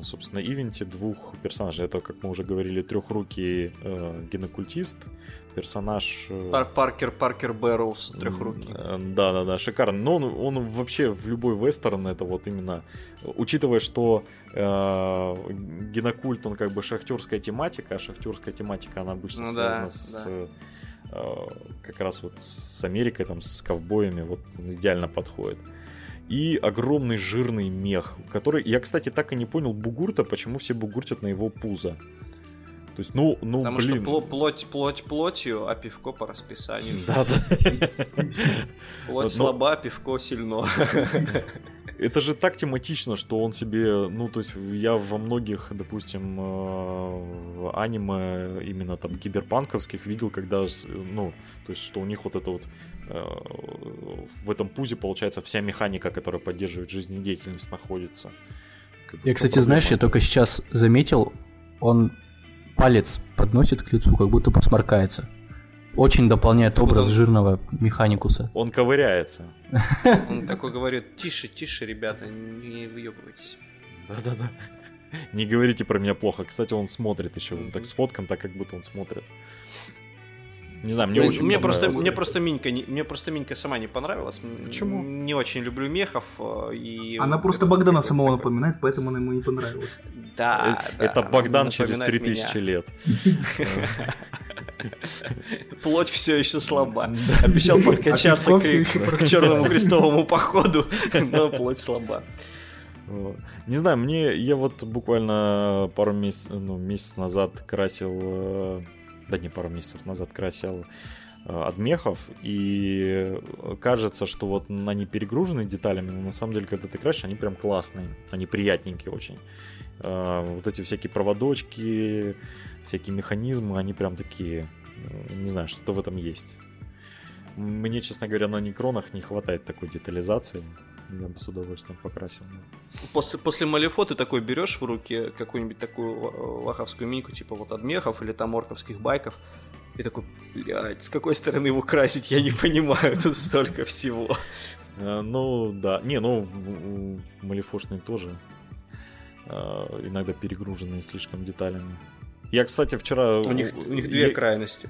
C: собственно, ивенте двух персонажей. Это, как мы уже говорили, трехрукий э, генокультист, персонаж...
D: Э, Пар Паркер Паркер Бэрроуз, трехрукий.
C: Э, да, да, да, шикарно. Но он, он вообще в любой вестерн, это вот именно... Учитывая, что э, генокульт, он как бы шахтерская тематика, а шахтерская тематика, она обычно ну, связана да, с... Да э, как раз вот с Америкой, там, с ковбоями, вот идеально подходит и огромный жирный мех, который... Я, кстати, так и не понял бугурта, почему все бугуртят на его пузо. То есть, ну, ну,
D: Потому
C: блин.
D: что плоть, плоть плотью, а пивко по расписанию.
C: Да, да.
D: Плоть слаба, пивко сильно.
C: это же так тематично, что он себе, ну, то есть я во многих, допустим, в аниме именно там киберпанковских видел, когда, ну, то есть что у них вот это вот в этом пузе, получается, вся механика, которая поддерживает жизнедеятельность, находится.
F: Я, кстати, проблема? знаешь, я только сейчас заметил, он палец подносит к лицу, как будто посморкается. Очень дополняет образ он... жирного механикуса.
C: Он ковыряется.
D: Он такой говорит, тише, тише, ребята, не выебывайтесь.
C: Да-да-да. Не говорите про меня плохо. Кстати, он смотрит еще. Он так сфоткан, так как будто он смотрит. Не знаю, мне, мне очень
D: мне просто Мне просто Минька, не, мне просто Минька сама не понравилась.
C: Почему?
D: Не очень люблю мехов. Э, и...
E: Она просто Богдана самого напоминает, поэтому она ему не понравилась.
D: Да,
C: э, Это Богдан через 3000 лет.
D: Плоть все еще слаба. Обещал подкачаться к черному крестовому походу, но плоть слаба.
C: Не знаю, мне я вот буквально пару месяцев, ну, месяц назад красил э, да не пару месяцев назад красил э, от и кажется, что вот они перегружены деталями, но на самом деле, когда ты красишь, они прям классные, они приятненькие очень. Э, вот эти всякие проводочки, всякие механизмы, они прям такие, э, не знаю, что-то в этом есть. Мне, честно говоря, на некронах не хватает такой детализации. Я бы с удовольствием покрасил.
D: После, после Малифо ты такой берешь в руки какую-нибудь такую лаховскую миньку, типа вот от мехов или там орковских байков, и такой, блядь, с какой стороны его красить, я не понимаю, тут столько всего.
C: А, ну, да. Не, ну, малифошные тоже а, иногда перегруженные слишком деталями. Я, кстати, вчера...
D: У них, у них две я... крайности.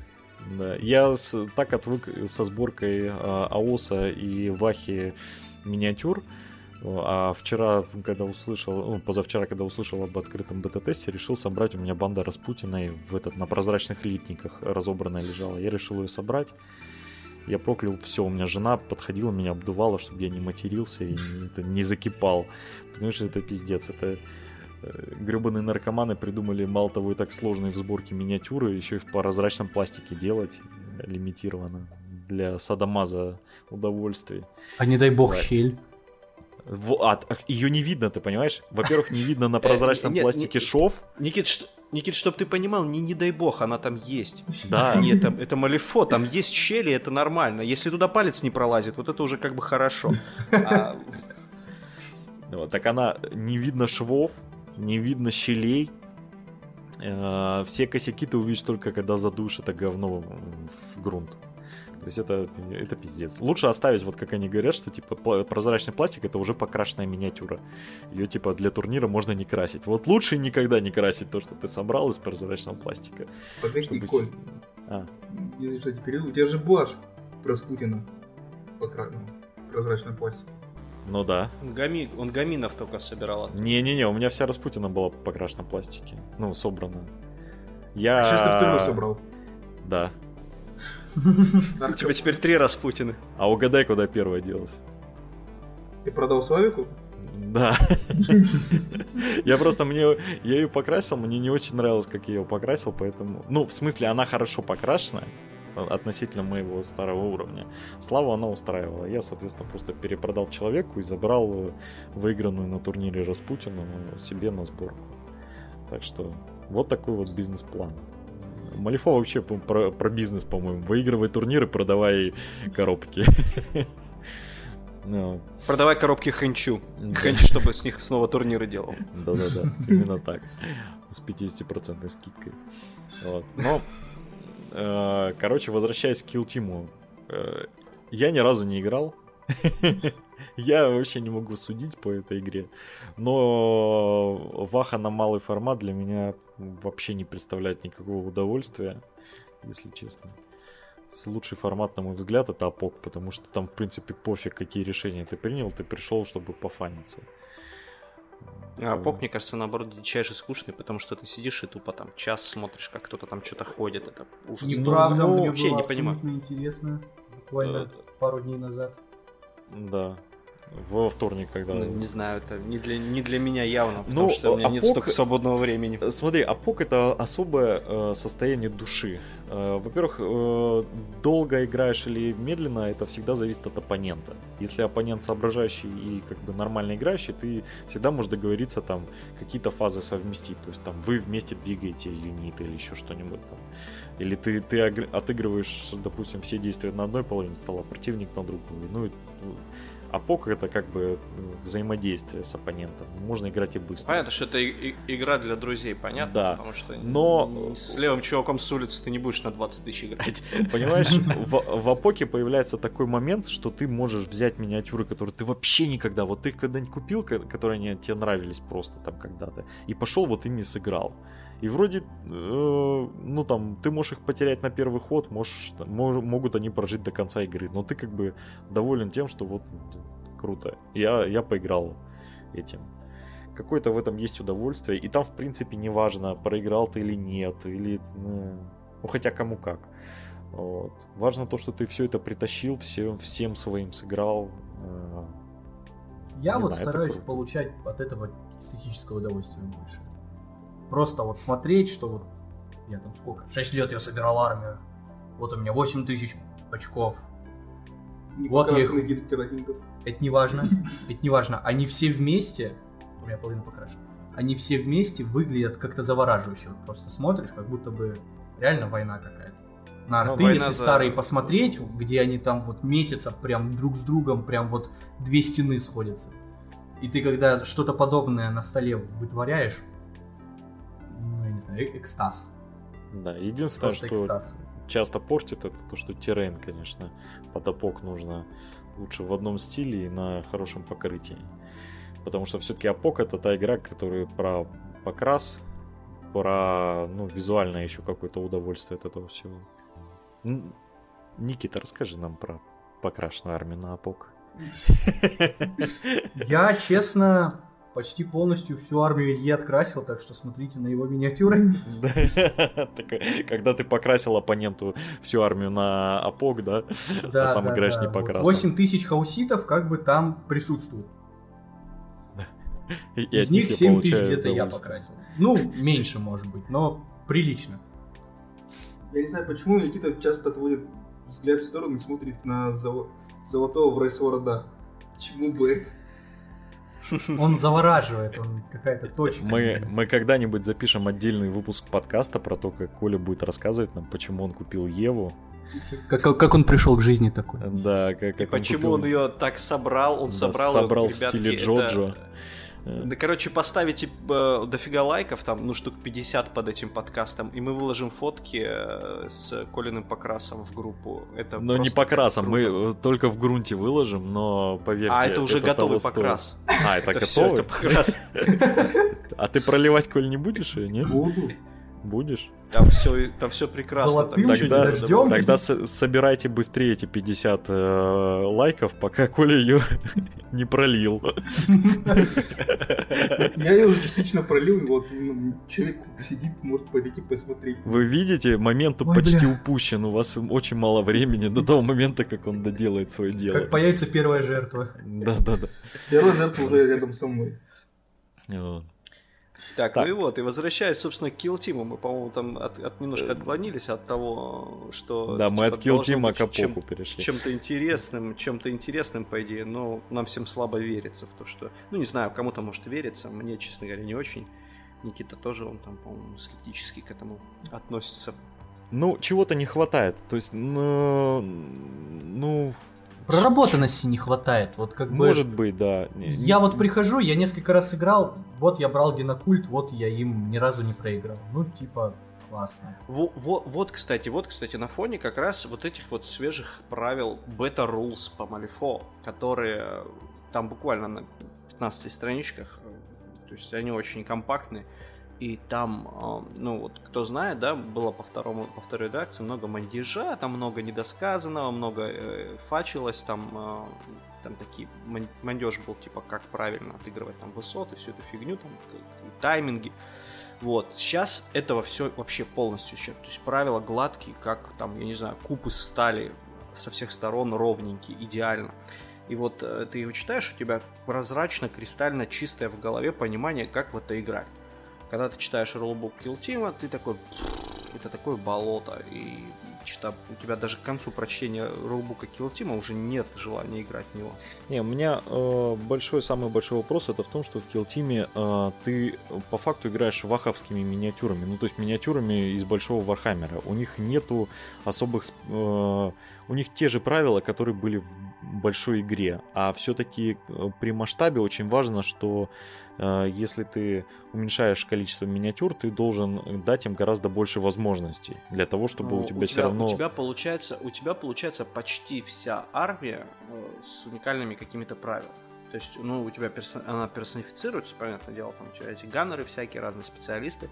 C: Да, я с, так отвык со сборкой а, АОСа и Вахи миниатюр. А вчера, когда услышал, ну, позавчера, когда услышал об открытом бета-тесте, решил собрать. У меня банда Распутиной в этот, на прозрачных литниках разобранная лежала. Я решил ее собрать. Я проклял все, у меня жена подходила, меня обдувала, чтобы я не матерился и не, это, не закипал. Потому что это пиздец, это э, гребаные наркоманы придумали мало того и так сложные в сборке миниатюры, еще и в прозрачном пластике делать лимитированно для садомаза удовольствий.
F: А не дай бог да. щель.
C: Вот, ее не видно, ты понимаешь? Во-первых, не видно на э, прозрачном пластике шов.
D: Никит, что, Никит, чтобы ты понимал, не, не дай бог, она там есть.
C: Да.
D: И это, это малифо, там есть щели, это нормально. Если туда палец не пролазит, вот это уже как бы хорошо. А...
C: Вот, так она, не видно швов, не видно щелей. Э, все косяки ты увидишь только, когда задуешь это говно в грунт. То есть это, это пиздец. Лучше оставить, вот как они говорят, что типа прозрачный пластик это уже покрашенная миниатюра. Ее типа для турнира можно не красить. Вот лучше никогда не красить то, что ты собрал из прозрачного пластика.
E: Погоди, чтобы... Коль. А. Если что, теперь у тебя же блаш Распутина покрашен прозрачный пластик.
C: Ну да.
D: Гами... Он гаминов только собирал.
C: Не-не-не, у меня вся Распутина была покрашена в пластике. Ну, собрана. Я...
E: А сейчас ты вторую собрал.
C: Да.
D: У тебя теперь три Распутины.
C: А угадай, куда первая делась.
E: Ты продал Славику?
C: Да. Я просто мне... Я ее покрасил, мне не очень нравилось, как я ее покрасил, поэтому... Ну, в смысле, она хорошо покрашена, относительно моего старого уровня. Славу она устраивала. Я, соответственно, просто перепродал человеку и забрал выигранную на турнире Распутину себе на сборку. Так что вот такой вот бизнес-план. Малифо вообще про, про бизнес, по-моему. Выигрывай турниры, продавай коробки.
D: No. Ну. Продавай коробки Хэнчу. Хэнч, чтобы с них снова турниры делал.
C: Да-да-да, именно так. С 50% скидкой. Вот. Но, э, короче, возвращаясь к Kill Team. Э, я ни разу не играл. Я вообще не могу судить по этой игре. Но Ваха на малый формат для меня вообще не представляет никакого удовольствия, если честно. Лучший формат, на мой взгляд, это АПОК, потому что там, в принципе, пофиг, какие решения ты принял, ты пришел, чтобы пофаниться.
D: А АПОК, мне кажется, наоборот, дичайше скучный, потому что ты сидишь и тупо там час смотришь, как кто-то там что-то ходит. Это
F: ужас. Неправда, ну, мне вообще было не понимаю. интересно. Буквально пару дней назад.
C: Да. Во вторник, когда... Ну,
D: не знаю, это не для, не для меня явно, потому ну, что у меня АПОК... нет столько свободного времени.
C: Э, смотри, АПОК это особое э, состояние души. Э, во-первых, э, долго играешь или медленно, это всегда зависит от оппонента. Если оппонент соображающий и как бы нормально играющий, ты всегда можешь договориться там какие-то фазы совместить. То есть там вы вместе двигаете юниты или еще что-нибудь там. Или ты, ты отыгрываешь, допустим, все действия на одной половине стола, противник на другую. Ну, а покер это как бы взаимодействие с оппонентом. Можно играть и быстро.
D: Понятно, что это и- игра для друзей, понятно?
C: Да.
D: Потому что
C: Но...
D: с левым чуваком с улицы ты не будешь на 20 тысяч играть.
C: Понимаешь, в, в Апоке появляется такой момент, что ты можешь взять миниатюры, которые ты вообще никогда, вот ты их когда-нибудь купил, которые они тебе нравились просто там когда-то, и пошел вот ими сыграл. И вроде, э, ну там, ты можешь их потерять на первый ход, можешь, мож, могут они прожить до конца игры, но ты как бы доволен тем, что вот круто. Я, я поиграл этим. Какое-то в этом есть удовольствие. И там, в принципе, не важно, проиграл ты или нет, или... Ну, ну хотя кому как. Вот. Важно то, что ты все это притащил, все, всем своим сыграл. Э,
F: я не вот знаю, стараюсь получать от этого эстетическое удовольствие больше. Просто вот смотреть, что вот я там сколько? 6 лет я собирал армию. Вот у меня 8 тысяч очков.
E: Не вот я их...
F: Это не важно. Это не важно. Они все вместе... У меня половина покрашена. Они все вместе выглядят как-то завораживающе. Вот просто смотришь, как будто бы реально война какая-то. На ну, арты, если за... старые посмотреть, где они там вот месяца прям друг с другом, прям вот две стены сходятся. И ты когда что-то подобное на столе вытворяешь, ну, не знаю, экстаз.
C: Да, единственное, Просто что экстаз. часто портит, это то, что террейн, конечно, под опок нужно лучше в одном стиле и на хорошем покрытии. Потому что все-таки Апок это та игра, которая про покрас, про ну, визуальное еще какое-то удовольствие от этого всего. Никита, расскажи нам про покрашенную армию на Апок.
F: Я, честно, почти полностью всю армию Ильи открасил, так что смотрите на его миниатюры.
C: Когда ты покрасил оппоненту всю армию на опок, да?
F: Да, а сам играешь не покрасил. 8 тысяч хауситов как бы там присутствуют. Из них 7 тысяч где-то я покрасил. Ну, меньше, может быть, но прилично.
E: Я не знаю, почему Никита часто отводит взгляд в сторону и смотрит на золотого Врайсворода. Почему бы это?
F: Он завораживает, он какая-то точка.
C: Мы, мы когда-нибудь запишем отдельный выпуск подкаста про то, как Коля будет рассказывать нам, почему он купил Еву.
F: Как, как он пришел к жизни такой.
C: Да, как, как
D: Почему он, купил... он ее так собрал? Он да, собрал,
C: собрал ее, в стиле Джоджо. Это
D: да, короче, поставите э, дофига лайков, там, ну, штук 50 под этим подкастом, и мы выложим фотки э, с Колиным покрасом в группу. Это
C: но не покрасом, мы э, только в грунте выложим, но поверьте,
D: А, это уже это готовый покрас.
C: А, это готовый? Это покрас. А ты проливать, Коль, не будешь ее, нет?
E: Буду.
C: Будешь?
D: Там все, там все прекрасно.
F: Золотым там. Тогда, дождем.
C: тогда с- собирайте быстрее эти 50 э, лайков, пока Коля ее не пролил.
E: Я ее уже частично пролил, и вот ну, человек сидит, может подойти посмотреть.
C: Вы видите, момент почти упущен, у вас очень мало времени до того момента, как он доделает свое дело.
F: Как появится первая жертва.
C: Да-да-да.
E: Первая жертва уже рядом со мной.
D: Так, так, ну и вот, и возвращаясь, собственно, к Kill Team, мы, по-моему, там от, от немножко отклонились от того, что...
C: Да, типа, мы от Kill Team к Апоку перешли.
D: Чем-то интересным, чем-то интересным, по идее, но нам всем слабо верится в то, что... Ну, не знаю, кому-то может вериться, мне, честно говоря, не очень. Никита тоже, он там, по-моему, скептически к этому относится.
C: Ну, чего-то не хватает. То есть, ну, ну
F: Проработанности не хватает. Вот как
C: бы... Может быть, да.
F: Я вот прихожу, я несколько раз играл, вот я брал Генокульт, вот я им ни разу не проиграл. Ну, типа, классно.
D: Вот, вот, вот, кстати, вот, кстати, на фоне как раз вот этих вот свежих правил Beta Rules по Malifaux, которые там буквально на 15 страничках, то есть они очень компактные. И там, а, ну вот, кто знает, да, было по, второму, по второй редакции много мандежа, там много недосказанного, много э, фачилось, там, э, там такие, мандеж был, типа, как правильно отыгрывать там высоты, всю эту фигню, там, тайминги. Вот, сейчас этого все вообще полностью исчез. То есть правила гладкие, как там, я не знаю, из стали со всех сторон ровненькие, идеально. И вот э, ты его читаешь, у тебя прозрачно, кристально чистое в голове понимание, как в это играть. Когда ты читаешь rulebook Kill Team, ты такой, это такое болото, и читая, у тебя даже к концу прочтения rulebook а Kill Team уже нет желания играть в него.
C: Не, у меня э, большой, самый большой вопрос это в том, что в Kill Team э, ты по факту играешь ваховскими миниатюрами, ну то есть миниатюрами из большого Вархаммера. У них нету особых... Э, у них те же правила, которые были в большой игре, а все-таки э, при масштабе очень важно, что если ты уменьшаешь количество миниатюр, ты должен дать им гораздо больше возможностей для того, чтобы ну, у тебя, у тебя все равно...
D: У тебя получается, у тебя получается почти вся армия э, с уникальными какими-то правилами. То есть, ну, у тебя персон... она персонифицируется, понятное дело, там у тебя эти ганнеры всякие, разные специалисты.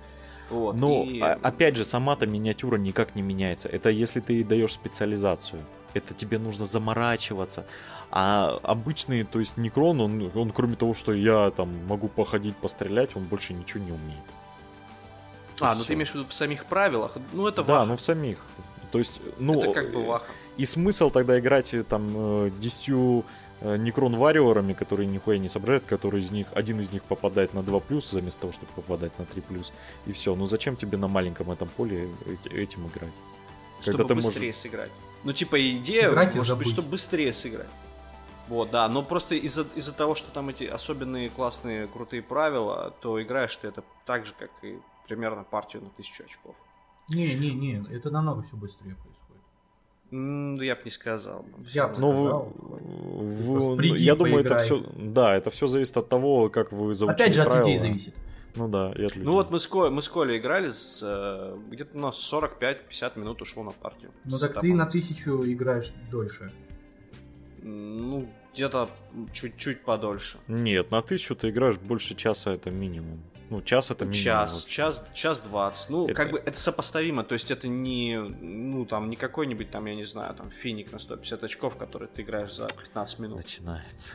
C: Вот, Но, и... А, опять же, сама-то миниатюра никак не меняется. Это если ты даешь специализацию. Это тебе нужно заморачиваться. А обычный, то есть Некрон, он, он кроме того, что я там могу походить, пострелять, он больше ничего не умеет.
D: А, ну ты имеешь в виду в самих правилах? Ну это
C: Да, ваха. ну в самих. То есть, ну...
D: Это как бы ваха.
C: И смысл тогда играть э, там 10 э, э, Некрон Вариорами, которые нихуя не соображают, который из них, один из них попадает на 2 плюс, заместо того, чтобы попадать на 3 плюс. И все. Ну зачем тебе на маленьком этом поле этим играть?
D: Чтобы Когда ты быстрее можешь... сыграть. Ну, типа, идея, Сыграть может быть, чтобы быстрее сыграть. Вот, да, но просто из-за из того, что там эти особенные классные крутые правила, то играешь ты это так же, как и примерно партию на тысячу очков.
F: Не-не-не, это намного все быстрее происходит.
D: Ну, я бы не сказал.
F: Я бы
C: ну, сказал. В, в, я думаю, это все, да, это все зависит от того, как вы заучили
F: Опять же,
C: правила.
F: от людей зависит.
C: Ну да, и от людей.
D: Ну вот мы с, Колей, мы с Колей играли, с, э, где-то у нас 45-50 минут ушло на партию.
F: Ну так ты на тысячу играешь дольше.
D: Ну, где-то чуть-чуть подольше.
C: Нет, на тысячу ты играешь больше часа, это минимум. Ну, час это минимум.
D: Час, час, час двадцать. Ну, это... как бы это сопоставимо, то есть это не, ну, там, не какой-нибудь, там, я не знаю, там, финик на 150 очков, который ты играешь за 15 минут.
C: Начинается.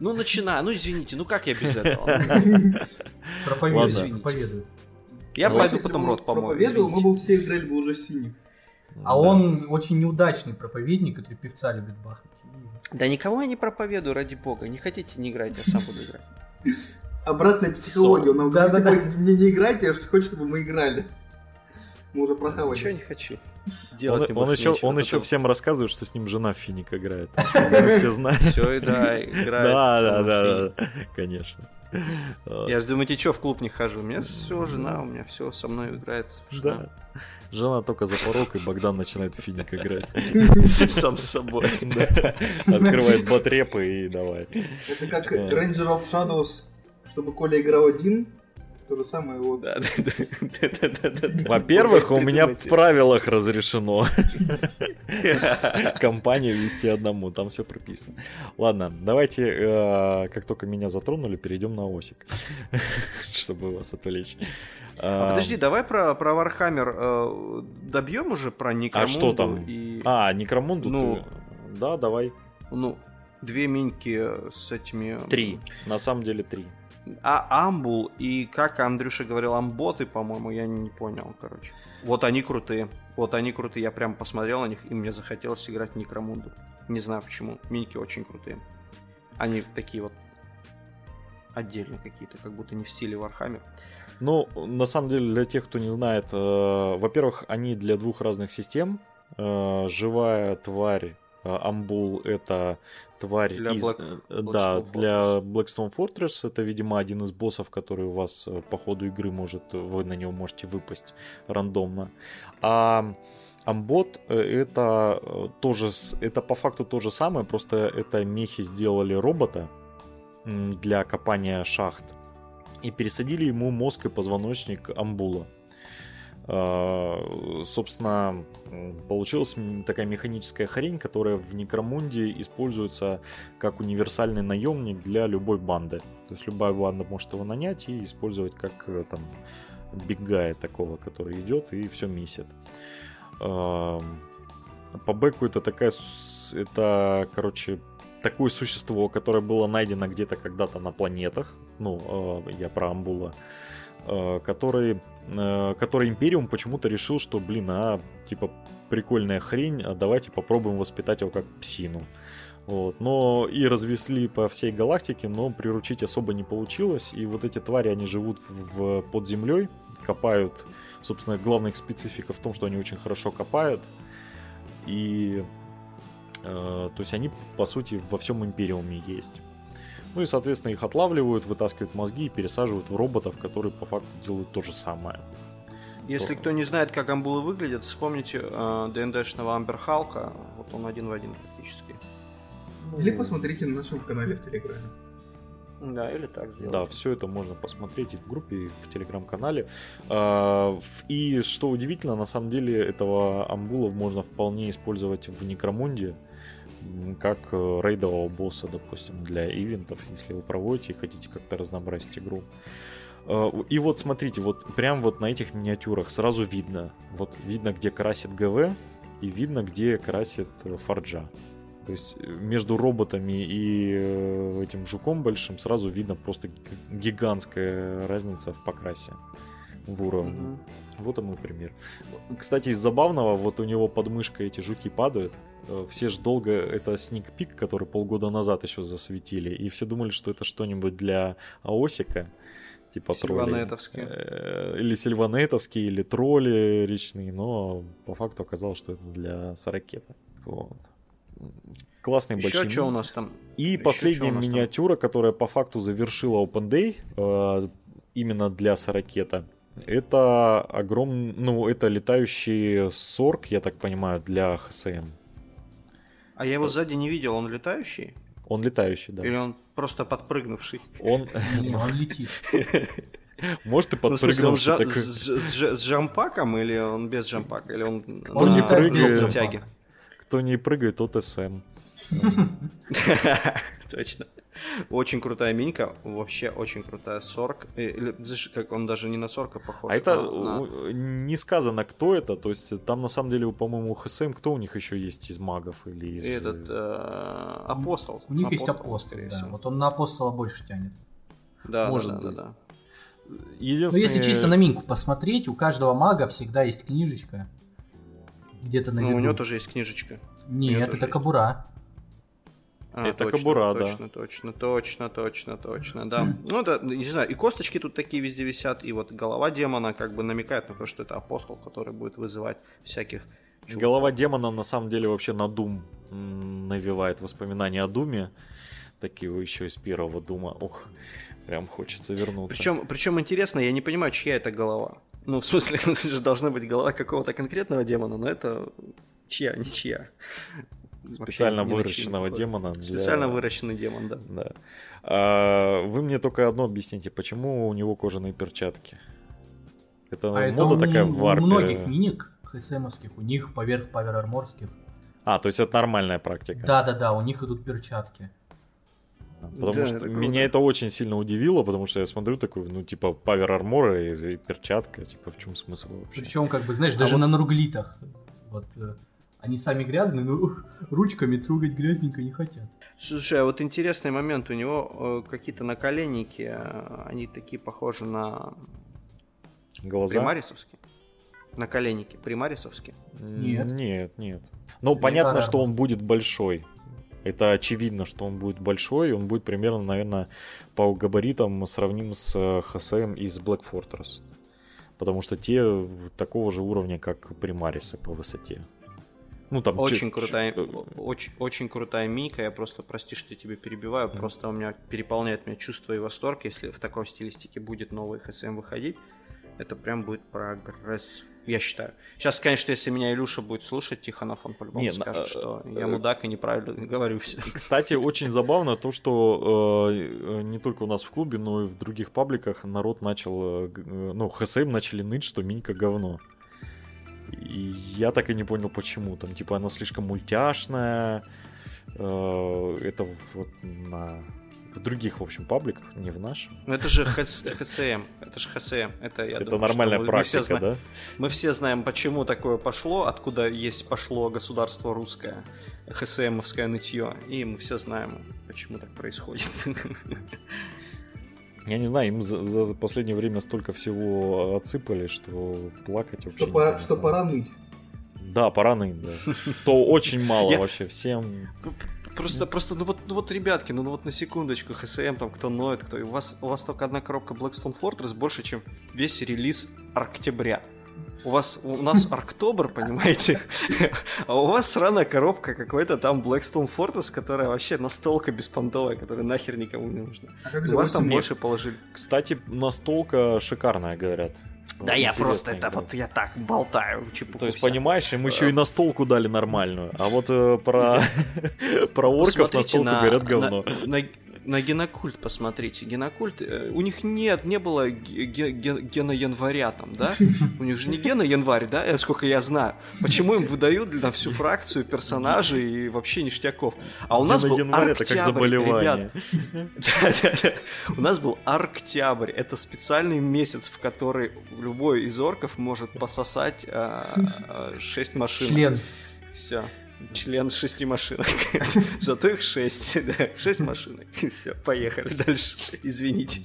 D: Ну, начинаю, ну, извините, ну, как я без этого?
F: Проповедуй, проповедуй.
D: Я пойду потом рот помою.
E: Проповедовал, мы бы все играли бы уже финик.
F: А он очень неудачный проповедник, который певца любит бахнуть.
D: Да никого я не проповедую, ради бога. Не хотите, не играть, я сам буду играть
E: обратная психология. Он нам говорит, да, да, да. мне не играйте, а хочет, чтобы мы играли. Мы уже прохавали.
D: Ничего не хочу.
C: Делать он, он еще, он еще всем рассказывает, что с ним жена Финик играет. Все знают.
D: Все, да, играет.
C: Да, да, да, да, конечно.
D: Я же думаете, что в клуб не хожу? У меня все, жена, у меня все со мной играет.
C: Да. Жена только за порог, и Богдан начинает финик играть.
D: Сам с собой.
C: Открывает батрепы и давай.
E: Это как Ranger of Shadows чтобы Коля играл один, то же самое вот. Да, да,
C: да, да, Во-первых, у меня в правилах разрешено компанию вести одному, там все прописано. Ладно, давайте, э, как только меня затронули, перейдем на Осик, чтобы вас отвлечь.
D: А, подожди, давай про, про Вархаммер э, добьем уже про Некромунду.
C: А что там? А, Некромунду? Ну. Да, давай.
D: Ну, две миньки с этими...
C: Три, на самом деле три.
D: А Амбул и, как Андрюша говорил, Амботы, по-моему, я не понял, короче. Вот они крутые. Вот они крутые. Я прям посмотрел на них, и мне захотелось играть Некромунду. Не знаю почему. Миньки очень крутые. Они такие вот отдельно какие-то, как будто не в стиле Вархаммер.
C: Ну, на самом деле, для тех, кто не знает, э, во-первых, они для двух разных систем. Э, живая тварь Амбул это тварь
D: для
C: из...
D: Black...
C: Э, да, Blackstone для Blackstone Fortress. Это, видимо, один из боссов, который у вас э, по ходу игры может... Вы на него можете выпасть рандомно. А Амбот э, это тоже... Это по факту то же самое, просто это мехи сделали робота для копания шахт и пересадили ему мозг и позвоночник амбула. А, собственно, получилась такая механическая хрень, которая в Некромунде используется как универсальный наемник для любой банды. То есть любая банда может его нанять и использовать как э, там бигая такого, который идет и все месит. А, по бэку это такая, это, короче, такое существо, которое было найдено где-то когда-то на планетах. Ну, а, я про Амбула. Э, который Империум почему-то решил, что, блин, а, типа, прикольная хрень, а давайте попробуем воспитать его как псину. Вот. Но и развесли по всей галактике, но приручить особо не получилось. И вот эти твари, они живут в, под землей, копают. Собственно, главная их специфика в том, что они очень хорошо копают. И э, то есть они, по сути, во всем Империуме есть. Ну и, соответственно, их отлавливают, вытаскивают мозги и пересаживают в роботов, которые по факту делают то же самое.
D: Если кто не знает, как амбулы выглядят, вспомните э, ДНДшного Амбер Халка. Вот он один в один практически.
E: Или посмотрите на нашем канале в Телеграме.
D: Да, или так сделать.
C: Да, все это можно посмотреть и в группе, и в телеграм-канале. А, и что удивительно, на самом деле этого амбулов можно вполне использовать в Некромунде как э, рейдового босса, допустим, для ивентов, если вы проводите и хотите как-то разнообразить игру. А, и вот смотрите, вот прям вот на этих миниатюрах сразу видно, вот видно, где красит ГВ, и видно, где красит э, Форджа. То есть э, между роботами и э, этим жуком большим сразу видно просто гигантская разница в покрасе, в уровне. Mm-hmm. Вот мой пример. Кстати, из забавного, вот у него под мышкой эти жуки падают. Э, все же долго, это сник-пик, который полгода назад еще засветили, и все думали, что это что-нибудь для Аосика типа
D: Сильванетовские.
C: Или сильванетовские, или тролли речные, но по факту оказалось, что это для Саракета. Вот классный
D: Еще
C: большой.
D: что у нас там?
C: И Еще последняя миниатюра, там? которая по факту завершила Open Day э, именно для Саракета. Это огромный, ну, это летающий сорк, я так понимаю, для ХСМ.
D: А я его сзади не видел, он летающий?
C: Он летающий, да.
D: Или он просто подпрыгнувший?
C: Он...
F: он летит.
C: Может, и подпрыгнувший.
D: Ну, с джампаком или он без джампака? Или он,
C: он не прыгает. Кто не прыгает, тот СМ.
D: Точно. Очень крутая минька, вообще очень крутая сорк. Или, как он даже не на сорка похож.
C: А это на... не сказано, кто это. То есть там на самом деле, по-моему, ХСМ, кто у них еще есть из магов или из...
D: Этот э, апостол.
F: У них есть апостол, да. Вот он на апостола больше тянет.
D: Да, Может да, да, да, да.
F: Единственное... Но если чисто на минку посмотреть, у каждого мага всегда есть книжечка. Где-то на Ну,
D: у него тоже есть книжечка.
F: Нет, это кабура.
C: А, это точно, кобура,
D: точно, да. Точно, точно, точно, точно, да. Ну, да, не знаю, и косточки тут такие везде висят, и вот голова демона как бы намекает на то, что это апостол, который будет вызывать всяких
C: чуваков. Голова демона на самом деле вообще на Дум навевает воспоминания о Думе. Такие еще из первого Дума. Ох, прям хочется вернуться.
D: Причем, причем интересно, я не понимаю, чья это голова. Ну, в смысле, должна быть голова какого-то конкретного демона, но это чья, ничья.
C: Специально выращенного демона.
D: Для... Специально выращенный демон, да.
C: да. А, вы мне только одно объясните, почему у него кожаные перчатки? Это а мода это такая
F: в варпе? У многих миник хсмовских, у них поверх паверарморских.
C: А, то есть это нормальная практика?
F: Да-да-да, у них идут перчатки.
C: Потому да, что это меня это очень сильно удивило, потому что я смотрю такой, ну, типа, павер армора и, и перчатка, типа, в чем смысл вообще?
F: Причем, как бы, знаешь, а даже вот... на нурглитах. Вот э, они сами грязные, но ручками трогать грязненько не хотят.
D: Слушай, а вот интересный момент, у него э, какие-то наколенники, э, они такие похожи на
C: Глаза?
D: примарисовские. Наколенники примарисовские?
C: Нет. Нет, нет. Ну, понятно, что он будет большой. Это очевидно, что он будет большой, он будет примерно, наверное, по габаритам сравним с ХСМ из Black Fortress. Потому что те такого же уровня, как примарисы по высоте.
D: Ну, там, очень ч- крутая, ч- очень, очень крутая мика. Я просто, прости, что я тебя перебиваю, mm. просто у меня переполняет меня чувство и восторг, если в такой стилистике будет новый ХСМ выходить. Это прям будет прогресс, я считаю. Сейчас, конечно, если меня Илюша будет слушать, Тихонов, он по-любому Нет, скажет, а, что я э, мудак и неправильно говорю все.
C: Кстати, очень забавно то, что э, не только у нас в клубе, но и в других пабликах народ начал, э, ну, ХСМ начали ныть, что Минька говно. И я так и не понял, почему. Там, типа, она слишком мультяшная. Э, это вот на в других, в общем, пабликах, не в нашем.
D: Ну это же ХСМ, это же ХСМ. Это, я
C: это
D: думаю,
C: нормальная мы, практика, мы все
D: да? Мы все знаем, почему такое пошло, откуда есть пошло государство русское, ХСМовское нытье, и мы все знаем, почему так происходит.
C: Я не знаю, им за, за последнее время столько всего отсыпали, что плакать вообще
E: что, пора, что пора ныть.
C: Да, пора ныть, да. Что очень мало вообще всем.
D: Просто, просто, ну вот, ну вот, ребятки, ну, вот на секундочку, HSM, там, кто ноет, кто... У вас, у вас только одна коробка Blackstone Fortress больше, чем весь релиз октября. У вас, у нас Арктобер, понимаете? А у вас сраная коробка какой-то там Blackstone Fortress, которая вообще настолка беспонтовая, которая нахер никому не нужна. А у вас там больше положили.
C: Кстати, настолка шикарная, говорят.
D: Да вот я просто это вот я так болтаю.
C: То есть, понимаешь, им еще и настолку дали нормальную. А вот э, про, про орков настолку говорят говно
D: на генокульт посмотрите. Генокульт, э, у них нет, не было гена января там, да? У них же не гена январь, да, сколько я знаю. Почему им выдают на всю фракцию персонажей и вообще ништяков? А у нас был октябрь, ребят. У нас был октябрь. Это специальный месяц, в который любой из орков может пососать 6 а, машин.
F: Член.
D: Все член шести машинок. Зато их шесть, да, шесть машинок. Все, поехали дальше. Извините.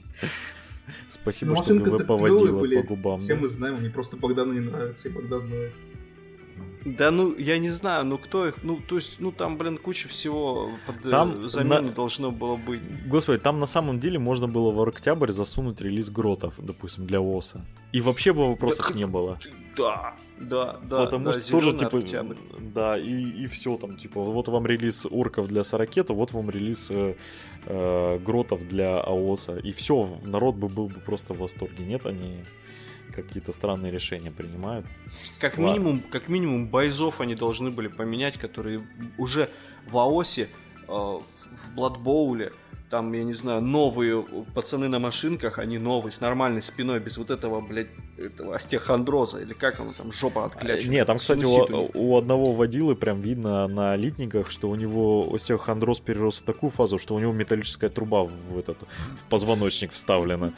C: Спасибо, ну, что вы поводила по губам.
E: Все мы знаем, мне просто Богдан не нравится, и Богдан ноет.
D: Да, ну, я не знаю, ну кто их, ну, то есть, ну, там, блин, куча всего под э, там замену на... должно было быть.
C: Господи, там на самом деле можно было в октябрь засунуть релиз гротов, допустим, для ОСа. И вообще бы вопросов да, не было.
D: Да, да, да.
C: Потому
D: да,
C: что тоже, типа, октябрь. да, и, и все там, типа, вот вам релиз орков для Сорокета, вот вам релиз э, э, гротов для АОСа. И все, народ бы был бы просто в восторге. Нет, они какие-то странные решения принимают.
D: Как минимум, как минимум бойзов они должны были поменять, которые уже в АОСе, э, в Бладбоуле, там, я не знаю, новые пацаны на машинках, они новые, с нормальной спиной, без вот этого, блядь, этого остеохондроза, или как оно там, жопа отклячена.
C: Нет, там, кстати, у, у одного водилы прям видно на литниках, что у него остеохондроз перерос в такую фазу, что у него металлическая труба в этот в позвоночник вставлена.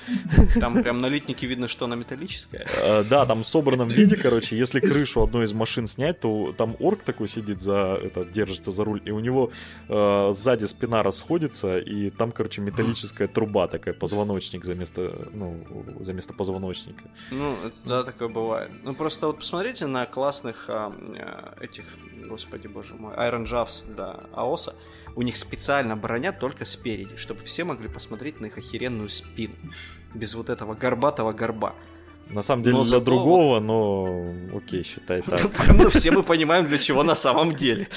D: Там прям на литнике видно, что она металлическая?
C: Э, да, там в собранном виде, короче, если крышу одной из машин снять, то там орк такой сидит за, это, держится за руль, и у него э, сзади спина расходится, и там, короче, металлическая труба такая, позвоночник за место, ну, за место позвоночника.
D: Ну, да, такое бывает. Ну, просто вот посмотрите на классных а, а, этих, господи боже мой, Iron Javs для АОСа. У них специально броня только спереди, чтобы все могли посмотреть на их охеренную спину. Без вот этого горбатого горба.
C: На самом деле но для другого, но окей, считай так.
D: Ну, все мы понимаем, для чего на самом деле.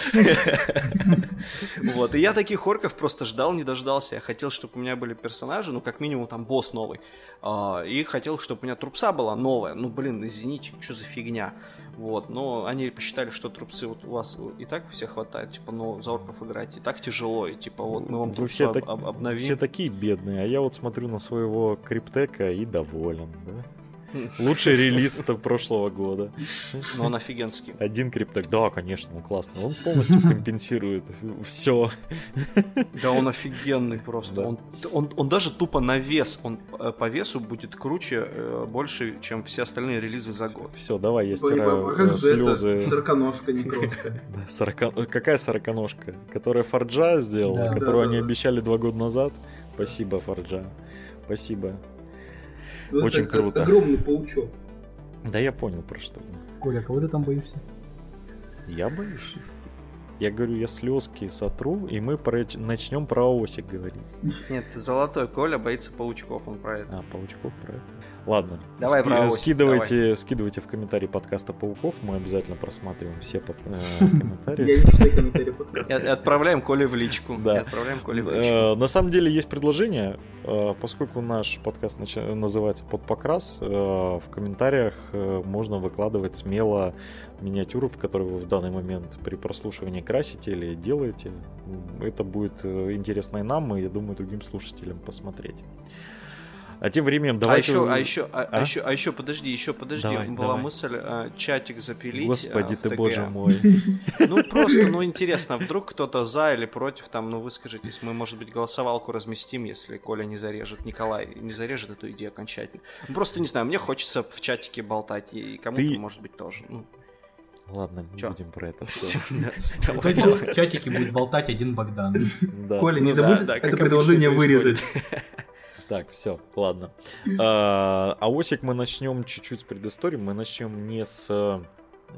D: Вот, и я таких орков просто ждал, не дождался. Я хотел, чтобы у меня были персонажи, ну, как минимум, там, босс новый. А, и хотел, чтобы у меня трупса была новая. Ну, блин, извините, что за фигня. Вот, но они посчитали, что трупсы вот у вас и так все хватает, типа, ну, за орков играть и так тяжело, и типа, вот мы вам
C: Вы все, об, так, обновим. все такие бедные, а я вот смотрю на своего криптека и доволен, да? Лучший релиз прошлого года.
D: Но он офигенский.
C: Один крипток, да, конечно, он классный. Он полностью компенсирует все.
D: Да, он офигенный просто. Да. Он, он, он даже тупо на вес, он э, по весу будет круче, э, больше, чем все остальные релизы за год.
C: Все, давай, я стираю слезы.
E: Сороконожка не крошка.
C: Какая сороконожка? Которая Форджа сделала, которую они обещали два года назад? Спасибо, Форджа. Спасибо. Ну, Очень это, круто.
E: Огромный паучок.
C: Да я понял про что то
F: Коля, кого ты там боишься?
C: Я боюсь. Я говорю, я слезки сотру, и мы про... начнем про Осик говорить.
D: Нет, золотой Коля боится паучков, он про это.
C: А, паучков про это. Ладно.
D: Давай Ски- про
C: скидывайте, давай. скидывайте в комментарии подкаста Пауков. Мы обязательно просматриваем все под, э, комментарии.
D: И отправляем Коле в личку.
C: Да. Отправляем Коле в личку. Э, на самом деле есть предложение, э, поскольку наш подкаст называется под покрас, э, в комментариях можно выкладывать смело миниатюры, в которые вы в данный момент при прослушивании красите или делаете. Это будет интересно и нам, и, я думаю, другим слушателям посмотреть. А тем временем давайте...
D: А еще, а еще, а, а? а еще, а еще, подожди, еще подожди. Давай, Была давай. мысль а, чатик запилить.
C: Господи а, ты, боже мой.
D: Ну просто, ну интересно, вдруг кто-то за или против, там, ну выскажитесь. Мы, может быть, голосовалку разместим, если Коля не зарежет, Николай не зарежет эту идею окончательно. Ну, просто не знаю, мне хочется в чатике болтать, и кому-то, ты... может быть, тоже. Ну.
C: Ладно, не Чё? будем про это все.
F: В чатике будет болтать один Богдан.
E: Коля, не ну забудь это предложение вырезать.
C: Так, все, ладно. А, а Осик мы начнем чуть-чуть с предыстории. Мы начнем не с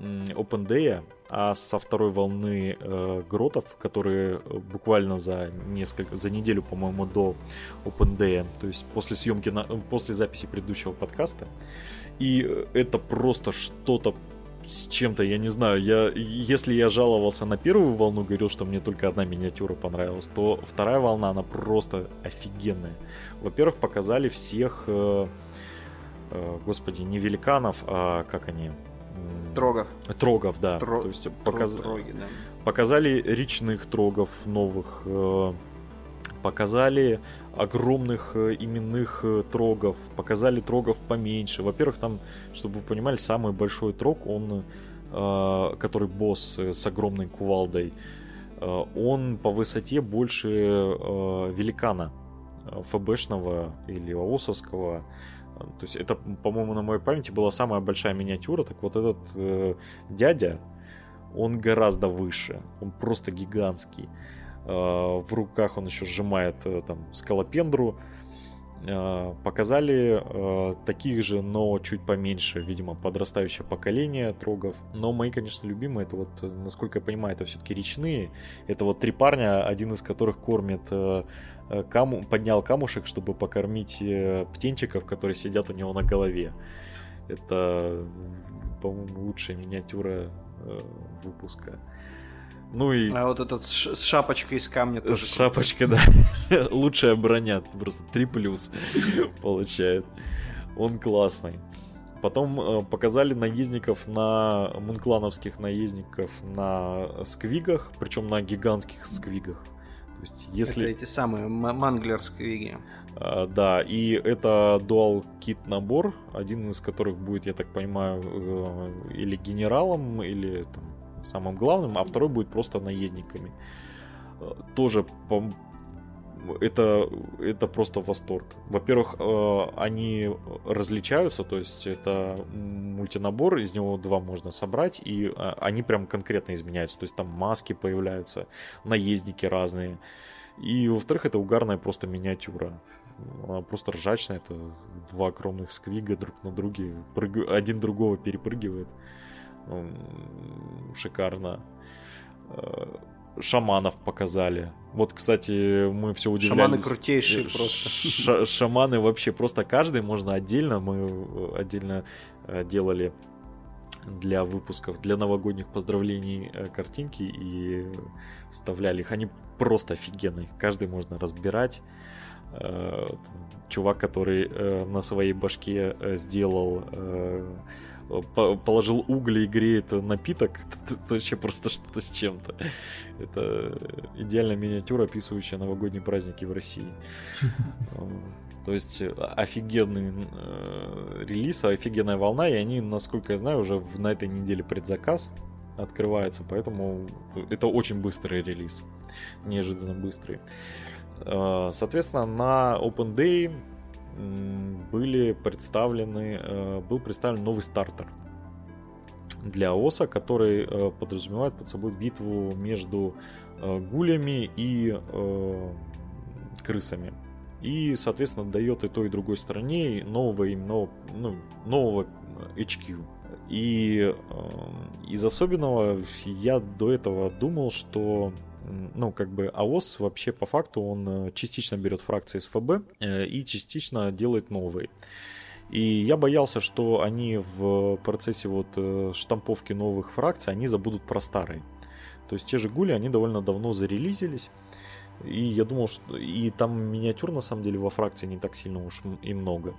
C: Open Day, а со второй волны э, гротов, которые буквально за несколько, за неделю, по-моему, до Open Day, то есть после съемки, на, после записи предыдущего подкаста. И это просто что-то с чем-то, я не знаю, я, если я жаловался на первую волну, говорил, что мне только одна миниатюра понравилась, то вторая волна, она просто офигенная. Во-первых, показали всех, э, э, господи, не великанов, а как они,
D: Трогов.
C: Трогов, да.
D: Тро...
C: То есть
D: показ... Троги, да.
C: показали речных трогов новых, э, показали огромных э, именных э, трогов, показали трогов поменьше. Во-первых, там, чтобы вы понимали, самый большой трог, он, который босс с огромной кувалдой, он по высоте больше великана ФБшного или ООСовского. То есть это, по-моему, на моей памяти была самая большая миниатюра. Так вот этот э, дядя, он гораздо выше. Он просто гигантский. Э, в руках он еще сжимает э, там скалопендру. Э, показали таких же, но чуть поменьше, видимо, подрастающее поколение трогов. Но мои, конечно, любимые, это вот, насколько я понимаю, это все-таки речные. Это вот три парня, один из которых кормит каму, поднял камушек, чтобы покормить птенчиков, которые сидят у него на голове. Это, по-моему, лучшая миниатюра выпуска.
D: Ну и... А вот этот с шапочкой из камня тоже.
C: Шапочка, да. Лучшая броня. Просто 3 плюс получает. Он классный. Потом э, показали наездников на мунклановских наездников на сквигах, причем на гигантских сквигах.
D: То есть, если... Это эти самые манглерские
C: а, да, и это Dual Kit набор, один из которых будет, я так понимаю, э, или генералом, или там, самым главным, а второй будет просто наездниками. Э, тоже по, это, это просто восторг. Во-первых, э, они различаются, то есть это мультинабор, из него два можно собрать, и э, они прям конкретно изменяются. То есть там маски появляются, наездники разные. И, во-вторых, это угарная просто миниатюра. Она просто ржачная. Это два огромных сквига друг на друге. Прыг... Один другого перепрыгивает. Шикарно э, шаманов показали. Вот, кстати, мы все удивлялись.
D: Шаманы крутейшие просто.
C: Ш шаманы вообще просто каждый можно отдельно. Мы э, отдельно э, делали для выпусков, для новогодних поздравлений картинки и вставляли их. Они просто офигенные. Каждый можно разбирать. Чувак, который на своей башке сделал положил угли и греет напиток, это, вообще просто что-то с чем-то. Это идеальная миниатюра, описывающая новогодние праздники в России. То есть офигенный э, релиз, офигенная волна, и они, насколько я знаю, уже в, на этой неделе предзаказ открывается, поэтому это очень быстрый релиз, неожиданно быстрый. Э, соответственно, на Open Day были представлены, э, был представлен новый стартер для ОСа, который э, подразумевает под собой битву между э, гулями и крысами. И, соответственно, дает и той, и другой стороне нового, именно, ну, нового HQ. И из особенного я до этого думал, что ну, как бы АОС вообще по факту он э, частично берет фракции с ФБ э, и частично делает новые. И я боялся, что они в процессе вот э, штамповки новых фракций, они забудут про старые. То есть те же гули, они довольно давно зарелизились. И я думал, что и там миниатюр на самом деле во фракции не так сильно уж и много.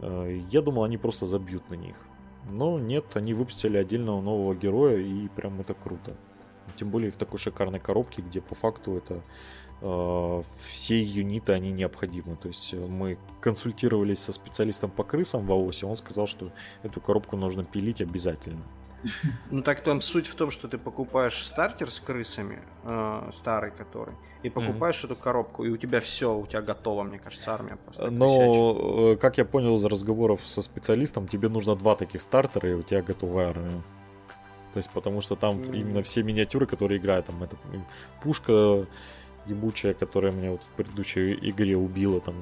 C: Я думал, они просто забьют на них. Но нет, они выпустили отдельного нового героя, и прям это круто. Тем более в такой шикарной коробке, где по факту это э, все юниты, они необходимы. То есть э, мы консультировались со специалистом по крысам в АОСе, он сказал, что эту коробку нужно пилить обязательно.
D: Ну так там суть в том, что ты покупаешь стартер с крысами, э, старый который, и покупаешь mm-hmm. эту коробку, и у тебя все, у тебя готово, мне кажется, армия просто.
C: Но. Э, как я понял из разговоров со специалистом, тебе нужно два таких стартера, и у тебя готовая армия. То есть, потому что там mm-hmm. именно все миниатюры, которые играют, там это пушка ебучая, которая меня вот в предыдущей игре убила, там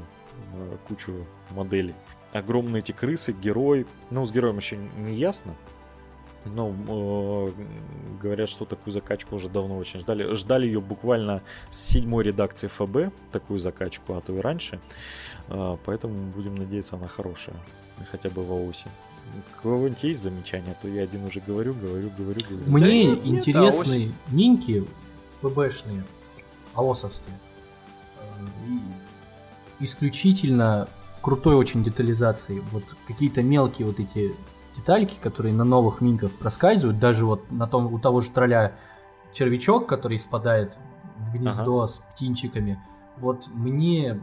C: кучу моделей. Огромные эти крысы, герой. Ну, с героем еще не ясно. Ну, э, говорят, что такую закачку уже давно очень ждали. Ждали ее буквально с седьмой редакции ФБ, такую закачку, а то и раньше. Э, поэтому будем надеяться, она хорошая. Хотя бы в АОСе. У кого-нибудь есть замечания, то я один уже говорю, говорю, говорю, говорю.
F: Мне да, интересны нет, минки ФБшные, АОСовские. Исключительно крутой очень детализации. Вот какие-то мелкие вот эти детальки, которые на новых минках проскальзывают, даже вот на том, у того же тролля червячок, который спадает в гнездо ага. с птенчиками. Вот мне,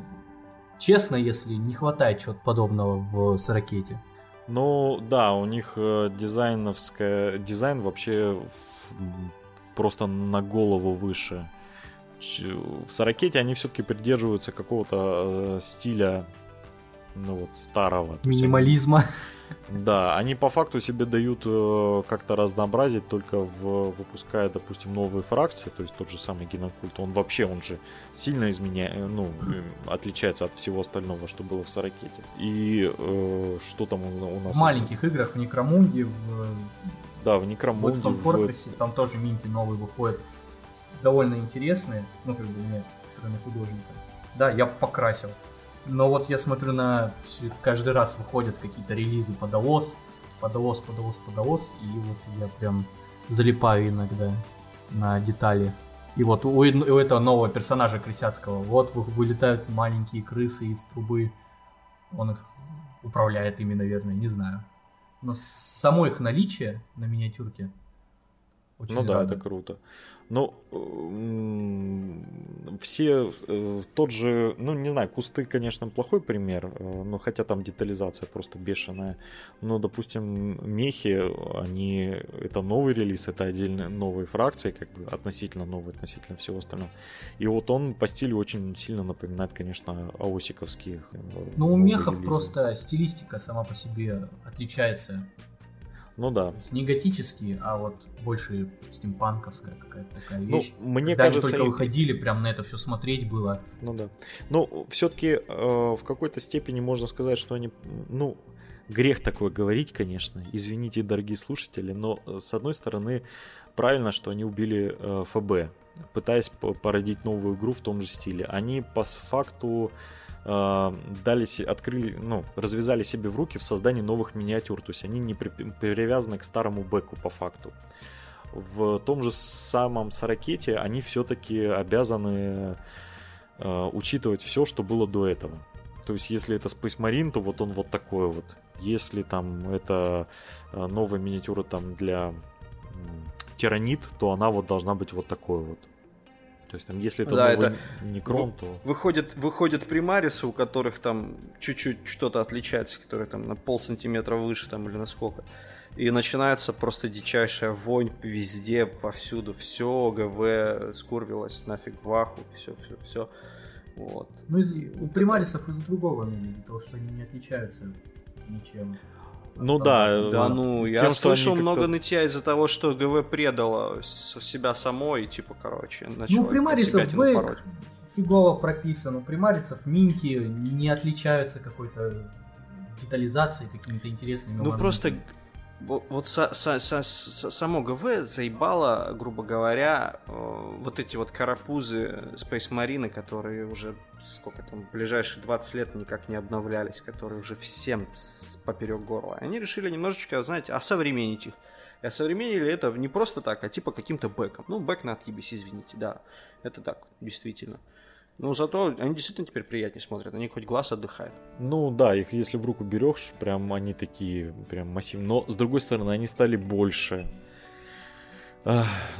F: честно, если не хватает чего-то подобного в Сорокете.
C: Ну, да, у них э, дизайновская... Дизайн вообще просто на голову выше. В Сорокете они все-таки придерживаются какого-то э, стиля ну вот старого.
F: Минимализма.
C: Да, они по факту себе дают э, как-то разнообразить, только в, выпуская, допустим, новые фракции, то есть тот же самый генокульт, он вообще, он же сильно изменяет, э, ну, э, отличается от всего остального, что было в Сорокете. И э, что там у, нас?
F: В маленьких играх, в Некромунде, в...
C: Да, в Некромунде. В
F: Fortress, в... там тоже минки новые выходят, довольно интересные, ну, как бы, мне со стороны художника. Да, я покрасил но вот я смотрю на... Каждый раз выходят какие-то релизы по ДОС, по ДОС, по ДОС, по ДОС, и вот я прям залипаю иногда на детали. И вот у, у этого нового персонажа Крысяцкого, вот вылетают маленькие крысы из трубы. Он их управляет ими, наверное, не знаю. Но само их наличие на миниатюрке
C: очень Ну радует. да, это круто. Ну, все э, тот же, ну, не знаю, кусты, конечно, плохой пример, э, но хотя там детализация просто бешеная. Но, допустим, мехи, они, это новый релиз, это отдельные новые фракции, как бы относительно новые, относительно всего остального. И вот он по стилю очень сильно напоминает, конечно, аосиковские. Э,
F: ну, у мехов релизы. просто стилистика сама по себе отличается
C: ну да.
F: не готические, а вот больше стимпанковская какая-то такая ну, вещь.
C: Ну, мне Когда кажется,
F: они только выходили, прям на это все смотреть было.
C: Ну да. Ну, все-таки э, в какой-то степени можно сказать, что они, ну, грех такое говорить, конечно. Извините, дорогие слушатели, но э, с одной стороны, правильно, что они убили э, ФБ, пытаясь породить новую игру в том же стиле. Они по факту дали, открыли, ну, развязали себе в руки в создании новых миниатюр. То есть они не при, привязаны к старому бэку по факту. В том же самом Саракете они все-таки обязаны э, учитывать все, что было до этого. То есть, если это Space Marine, то вот он вот такой вот. Если там это э, новая миниатюра там для Тиранит, то она вот должна быть вот такой вот. То есть там, если это да, новый это некрон, то...
D: Выходят, выходят примарисы, у которых там чуть-чуть что-то отличается, которые там на пол сантиметра выше там или на сколько. И начинается просто дичайшая вонь везде, повсюду. Все, ГВ скурвилось нафиг в аху, все, все, все. Вот.
F: Ну, из, у примарисов из-за другого, из-за того, что они не отличаются ничем.
C: Ну да.
D: Да, ну, я тем, слышал много нытья из-за того, что ГВ предала себя самой, типа, короче,
F: начала Ну, примарисов бэк фигово прописан, у примарисов минки не отличаются какой-то детализацией, какими-то интересными
D: Ну, моментами. просто вот, вот со, со, со, само ГВ заебало, грубо говоря, э, вот эти вот карапузы Space Marine, которые уже сколько там, ближайшие 20 лет никак не обновлялись, которые уже всем поперек горла. Они решили немножечко, знаете, осовременить их. И осовременили это не просто так, а типа каким-то бэком. Ну, бэк на отъебись, извините, да. Это так, действительно. Ну, зато они действительно теперь приятнее смотрят, они хоть глаз отдыхает.
C: Ну да, их если в руку берешь, прям они такие, прям массивные. Но с другой стороны, они стали больше.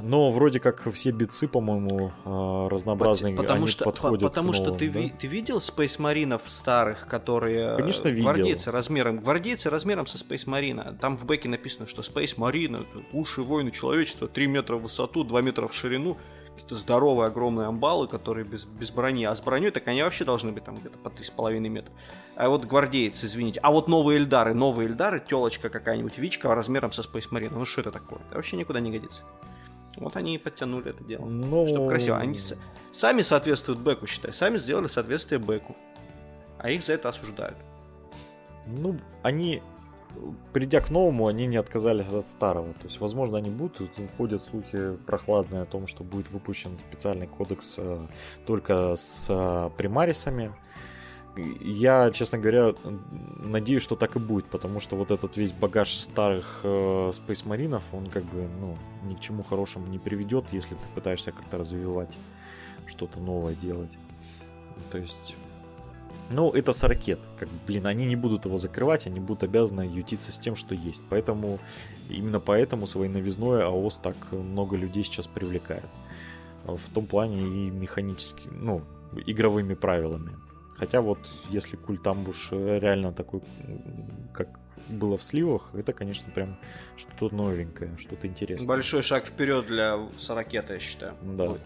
C: Но вроде как все бицы, по-моему, а, разнообразные, потому они что, подходят
D: Потому
C: к
D: новым, что ты,
C: да?
D: ви, ты видел Space Marine старых, которые...
C: Конечно, видел.
D: Гвардейцы размером, гвардейцы размером со Space Marine. Там в бэке написано, что Space Marine — лучшие воины человечества, 3 метра в высоту, 2 метра в ширину какие-то здоровые огромные амбалы, которые без, без брони. А с броней так они вообще должны быть там где-то по 3,5 метра. А вот гвардейцы, извините. А вот новые Эльдары, новые Эльдары, телочка какая-нибудь, Вичка размером со Space Marine. Ну что это такое? Это вообще никуда не годится. Вот они и подтянули это дело. Но... Чтобы красиво. Они с... сами соответствуют бэку, считай. Сами сделали соответствие бэку. А их за это осуждают.
C: Ну, они придя к новому, они не отказались от старого. То есть, возможно, они будут, ходят слухи прохладные о том, что будет выпущен специальный кодекс э, только с э, примарисами. Я, честно говоря, надеюсь, что так и будет, потому что вот этот весь багаж старых э, Space Marines, он как бы, ну, ни к чему хорошему не приведет, если ты пытаешься как-то развивать, что-то новое делать. То есть ну, это с ракет. Как, блин, они не будут его закрывать, они будут обязаны ютиться с тем, что есть. Поэтому, именно поэтому своей новизной АОС так много людей сейчас привлекает. В том плане и механически, ну, игровыми правилами. Хотя вот, если культ амбуш реально такой, как было в сливах, это, конечно, прям что-то новенькое, что-то интересное.
D: Большой шаг вперед для Сорокета, я считаю.
C: Да. Будет.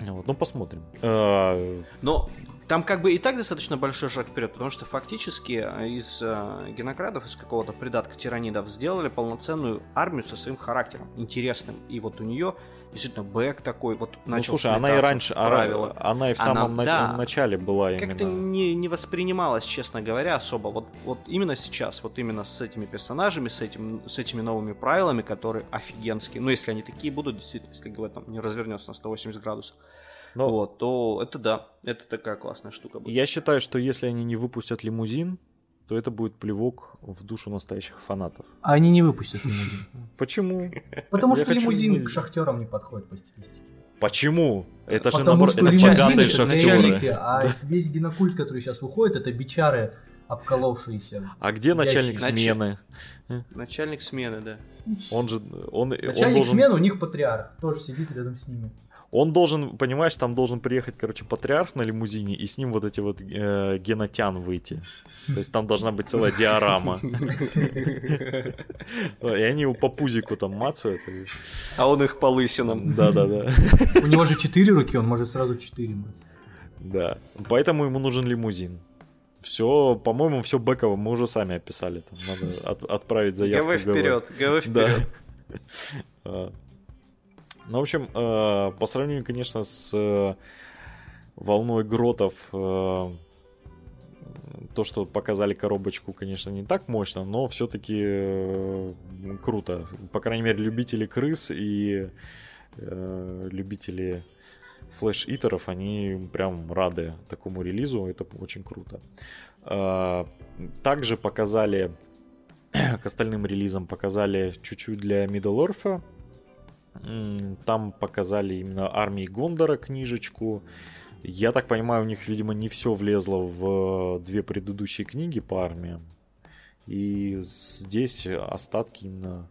C: Вот, ну посмотрим. А,
D: Но там как бы и так достаточно большой шаг вперед, потому что фактически э, из э, генокрадов, из какого-то придатка тиранидов сделали полноценную армию со своим характером, интересным. И вот у нее действительно бэк такой вот
C: ну, начал слушай, она и раньше, правила. она и в самом она,
D: да,
C: начале была
D: именно. Как-то не, не воспринималась, честно говоря, особо. Вот, вот именно сейчас, вот именно с этими персонажами, с, этим, с этими новыми правилами, которые офигенские, ну если они такие будут, действительно, если говорят, там не развернется на 180 градусов, но... Вот, то это да, это такая классная штука
C: будет. Я считаю, что если они не выпустят лимузин, то это будет плевок в душу настоящих фанатов.
F: А они не выпустят лимузин.
C: Почему?
F: Потому что лимузин к шахтерам не подходит по стилистике.
C: Почему? Это
F: же наоборот, это богатые шахтеры. А весь генокульт, который сейчас выходит, это бичары обколовшиеся.
C: А где начальник смены?
D: Начальник смены, да.
C: Он же, он,
F: начальник он должен... смены у них патриарх, тоже сидит рядом с ними.
C: Он должен, понимаешь, там должен приехать, короче, патриарх на лимузине, и с ним вот эти вот э, генотян выйти. То есть там должна быть целая диорама. И они его по пузику там мацают.
D: А он их по лысинам.
C: Да-да-да.
F: У него же четыре руки, он может сразу четыре мацать.
C: Да, поэтому ему нужен лимузин. Все, по-моему, все бэково мы уже сами описали. Там надо от, отправить заявку.
D: ГВ вперед, ГВ вперед.
C: Да. Ну, в общем, э, по сравнению, конечно, с э, волной гротов, э, то, что показали коробочку, конечно, не так мощно, но все-таки круто. По крайней мере, любители крыс и любители флеш-итеров, они прям рады такому релизу, это очень круто. Также показали, к остальным релизам показали чуть-чуть для Middle Earth, там показали именно армии Гондора книжечку. Я так понимаю, у них, видимо, не все влезло в две предыдущие книги по армиям. И здесь остатки именно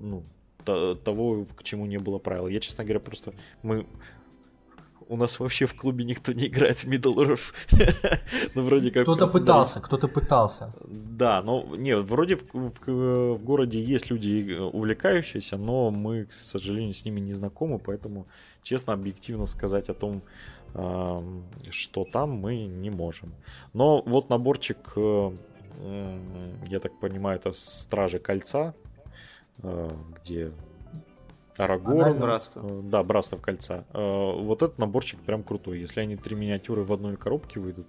C: ну, того, к чему не было правил. Я, честно говоря, просто мы у нас вообще в клубе никто не играет в Earth.
F: ну, вроде как... Кто-то пытался, кто-то пытался.
C: Да, но нет, вроде в, в, в городе есть люди увлекающиеся, но мы, к сожалению, с ними не знакомы, поэтому, честно, объективно сказать о том, э, что там, мы не можем. Но вот наборчик, э, я так понимаю, это Стражи Кольца, э, где Арагорн.
D: Братство.
C: Э, да, Братство кольца. Э, вот этот наборчик прям крутой. Если они три миниатюры в одной коробке выйдут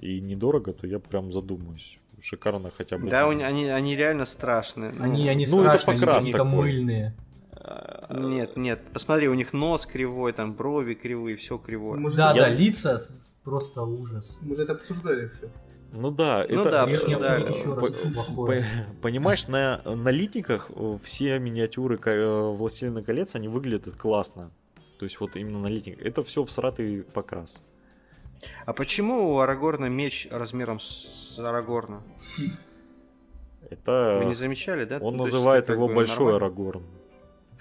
C: и недорого, то я прям задумаюсь. Шикарно хотя бы.
D: Да, они, они реально страшные.
F: Ну, они, они ну, страшные, это покрас они такой. мыльные.
D: А, нет, нет, посмотри, у них нос кривой, там брови кривые, все кривое.
F: да, я... да, лица просто ужас.
E: Мы же это обсуждали все.
C: Ну да,
D: ну
C: это...
D: да, обсуждали.
C: Понимаешь, на налитниках все миниатюры э, Властелина колец, они выглядят классно. То есть вот именно налитник. Это все всратый покрас.
D: А почему у Арагорна меч размером с Арагорна?
C: Это...
D: Вы не замечали, да?
C: Он называет его Большой Арагорн.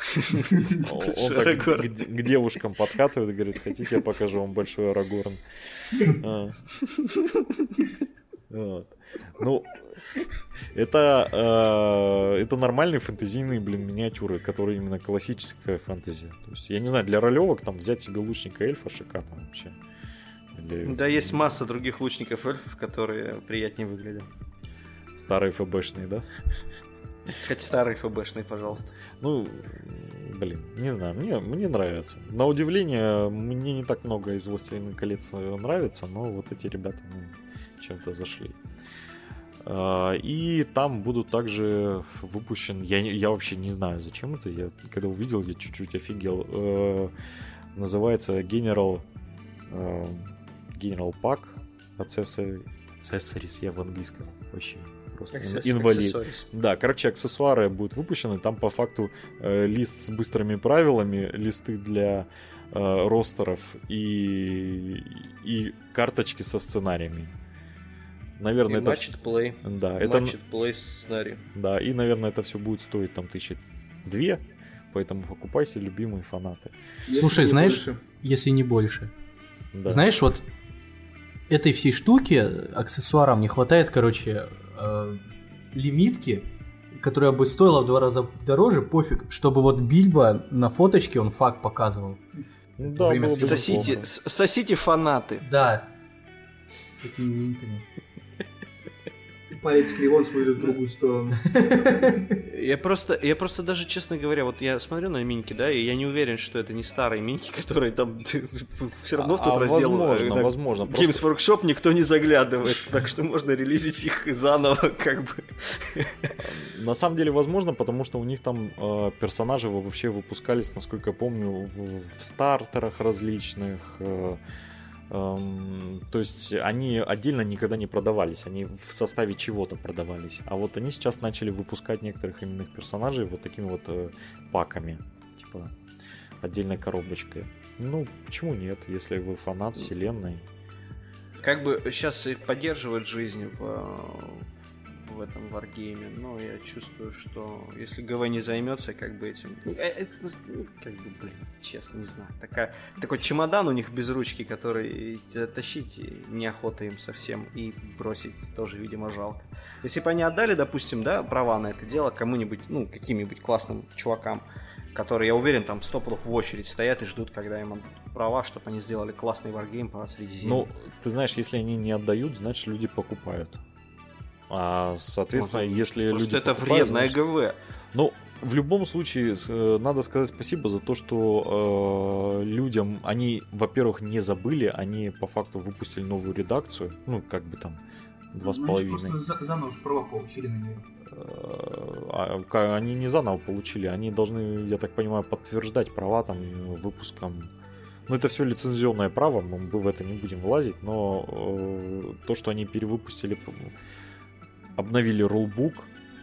C: Он так к девушкам подкатывает и говорит, хотите, я покажу вам Большой Арагорн. Вот. Ну, это, э, это нормальные фэнтезийные, блин, миниатюры, которые именно классическая фэнтези. То есть, я не знаю, для ролевок там взять себе лучника эльфа шикарно вообще.
D: Или... Да, есть масса других лучников эльфов, которые приятнее выглядят.
C: Старые ФБшные, да?
D: Хоть старые ФБшные, пожалуйста.
C: Ну, блин, не знаю, мне, мне нравится. На удивление, мне не так много из «Властелина колец» нравится, но вот эти ребята, ну, чем-то зашли. А, и там будут также выпущен, я, я вообще не знаю, зачем это, я когда увидел, я чуть-чуть офигел, э, называется General, General Pack Accessories, я в английском вообще просто инвалид. Да, короче, аксессуары будут выпущены, там по факту э, лист с быстрыми правилами, листы для э, ростеров и, и карточки со сценариями. Наверное, и это...
D: Matched play.
C: Да,
D: это... Matched play сценарий.
C: Да, и, наверное, это все будет стоить там тысячи две, поэтому покупайте любимые фанаты.
F: Если Слушай, знаешь, больше. если не больше. Да. Знаешь, вот этой всей штуки, аксессуарам не хватает, короче, э, лимитки, которая бы стоила в два раза дороже, пофиг, чтобы вот Бильбо на фоточке он факт показывал.
D: Ну да, сосите, сосите фанаты.
F: Да. С этими лимитами
E: палец кривой смотрит в другую сторону.
D: Я просто, я просто даже, честно говоря, вот я смотрю на миньки, да, и я не уверен, что это не старые миньки, которые там все равно в тот а, раздел.
C: Возможно,
D: э,
C: возможно.
D: Games Workshop никто не заглядывает, так что можно релизить их заново, как бы.
C: На самом деле, возможно, потому что у них там э, персонажи вообще выпускались, насколько я помню, в, в стартерах различных. Э, Эм, то есть они отдельно никогда не продавались, они в составе чего-то продавались. А вот они сейчас начали выпускать некоторых именных персонажей вот такими вот э, паками, типа отдельной коробочкой. Ну, почему нет, если вы фанат вселенной?
D: Как бы сейчас поддерживать жизнь в, в этом варгейме, но я чувствую, что если ГВ не займется как бы этим, ну, э, это, ну, как бы, блин, честно, не знаю, такая, такой чемодан у них без ручки, который тащить неохота им совсем и бросить тоже, видимо, жалко. Если бы они отдали, допустим, да, права на это дело кому-нибудь, ну, каким-нибудь классным чувакам, которые, я уверен, там сто пудов в очередь стоят и ждут, когда им отдадут права, чтобы они сделали классный варгейм по Средиземью.
C: Ну, ты знаешь, если они не отдают, значит люди покупают. А, соответственно, Может, если люди
D: это вредное значит... ГВ.
C: Ну, в любом случае, э, надо сказать спасибо за то, что э, людям они, во-первых, не забыли, они по факту выпустили новую редакцию, ну, как бы там, два с половиной.
E: За, заново права получили на нее.
C: Э, а, они не заново получили, они должны, я так понимаю, подтверждать права там выпуском. Ну, это все лицензионное право, мы в это не будем влазить, но э, то, что они перевыпустили обновили рулбук,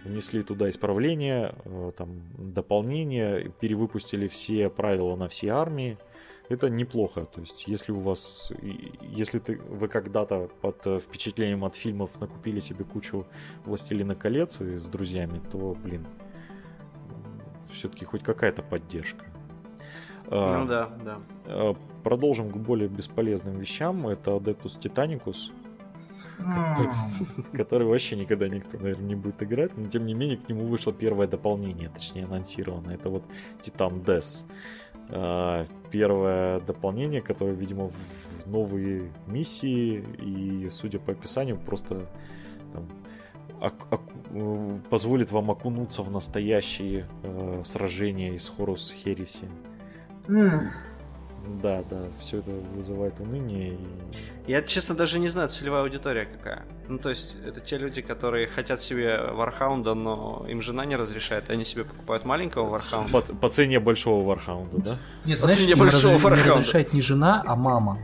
C: внесли туда исправления, э, там, дополнения, перевыпустили все правила на все армии. Это неплохо. То есть, если у вас, если ты, вы когда-то под э, впечатлением от фильмов накупили себе кучу Властелина колец и с друзьями, то, блин, все-таки хоть какая-то поддержка.
D: А, ну да, да.
C: Э, продолжим к более бесполезным вещам. Это Adeptus Titanicus который вообще никогда никто, наверное, не будет играть, но тем не менее к нему вышло первое дополнение, точнее анонсировано. Это вот Титан Дес. Первое дополнение, которое, видимо, в новые миссии и, судя по описанию, просто там, позволит вам окунуться в настоящие э, сражения из Хорус Хереси. Mm. Да, да, все это вызывает уныние. И...
D: Я, честно, даже не знаю, целевая аудитория какая. Ну, то есть, это те люди, которые хотят себе Вархаунда, но им жена не разрешает, и они себе покупают маленького Вархаунда.
C: По, по цене большого Вархаунда, да?
F: Нет, по знаешь, цене большого раз, Вархаунда. Не разрешает не жена, а мама.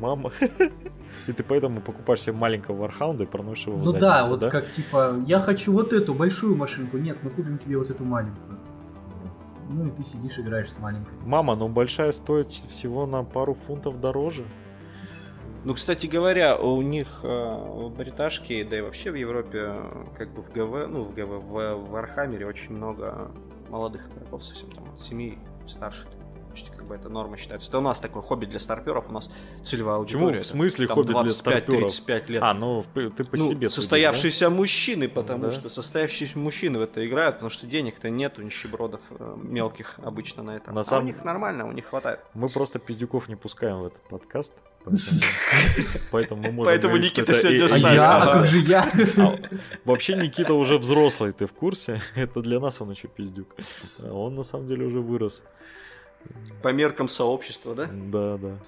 C: Мама? И ты поэтому покупаешь себе маленького Вархаунда и проносишь его в
F: Ну да, вот да? как типа, я хочу вот эту большую машинку, нет, мы купим тебе вот эту маленькую. Ну и ты сидишь, играешь с маленькой.
C: Мама, но большая стоит всего на пару фунтов дороже.
D: Ну, кстати говоря, у них э, в бриташке, да и вообще в Европе, как бы в ГВ, ну, в ГВ, в, в Архамере очень много молодых игроков, совсем там от 7 старше есть, как бы это норма считается. Это у нас такой хобби для старперов, у нас целевая аудитория.
C: Почему? В смысле хобби для старперов?
D: 35 лет.
C: А, ну ты по ну, себе
D: Состоявшиеся да? мужчины, потому да? что состоявшиеся мужчины в это играют, потому что денег-то нет у нищебродов э, мелких обычно на это. На а самом... у них нормально, у них хватает.
C: Мы просто пиздюков не пускаем в этот подкаст. Поэтому мы можем
D: Поэтому Никита сегодня
F: с нами. А я? А как же я? А,
C: вообще Никита уже взрослый, ты в курсе? Это для нас он еще пиздюк. Он на самом деле уже вырос.
D: По меркам сообщества, да?
C: Да, да.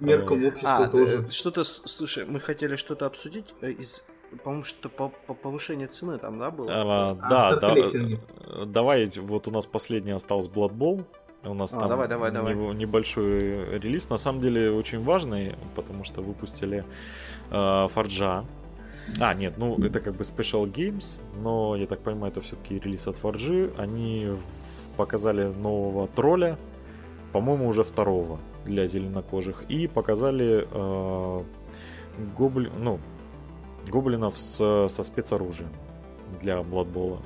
E: Меркам общества а, тоже.
D: Что-то, слушай, мы хотели что-то обсудить э, из по-моему, что по, по повышение цены там, да, было?
C: А, а, да, да. Э, давай, вот у нас последний остался Blood Bowl. У нас а, там
D: давай, давай, давай.
C: небольшой релиз. На самом деле очень важный, потому что выпустили э, Форджа. А, нет, ну это как бы Special Games, но я так понимаю, это все-таки релиз от Форджи. Они показали нового тролля, по-моему, уже второго для зеленокожих. И показали э, гобли... ну, гоблинов с, со спецоружием для Бладбола.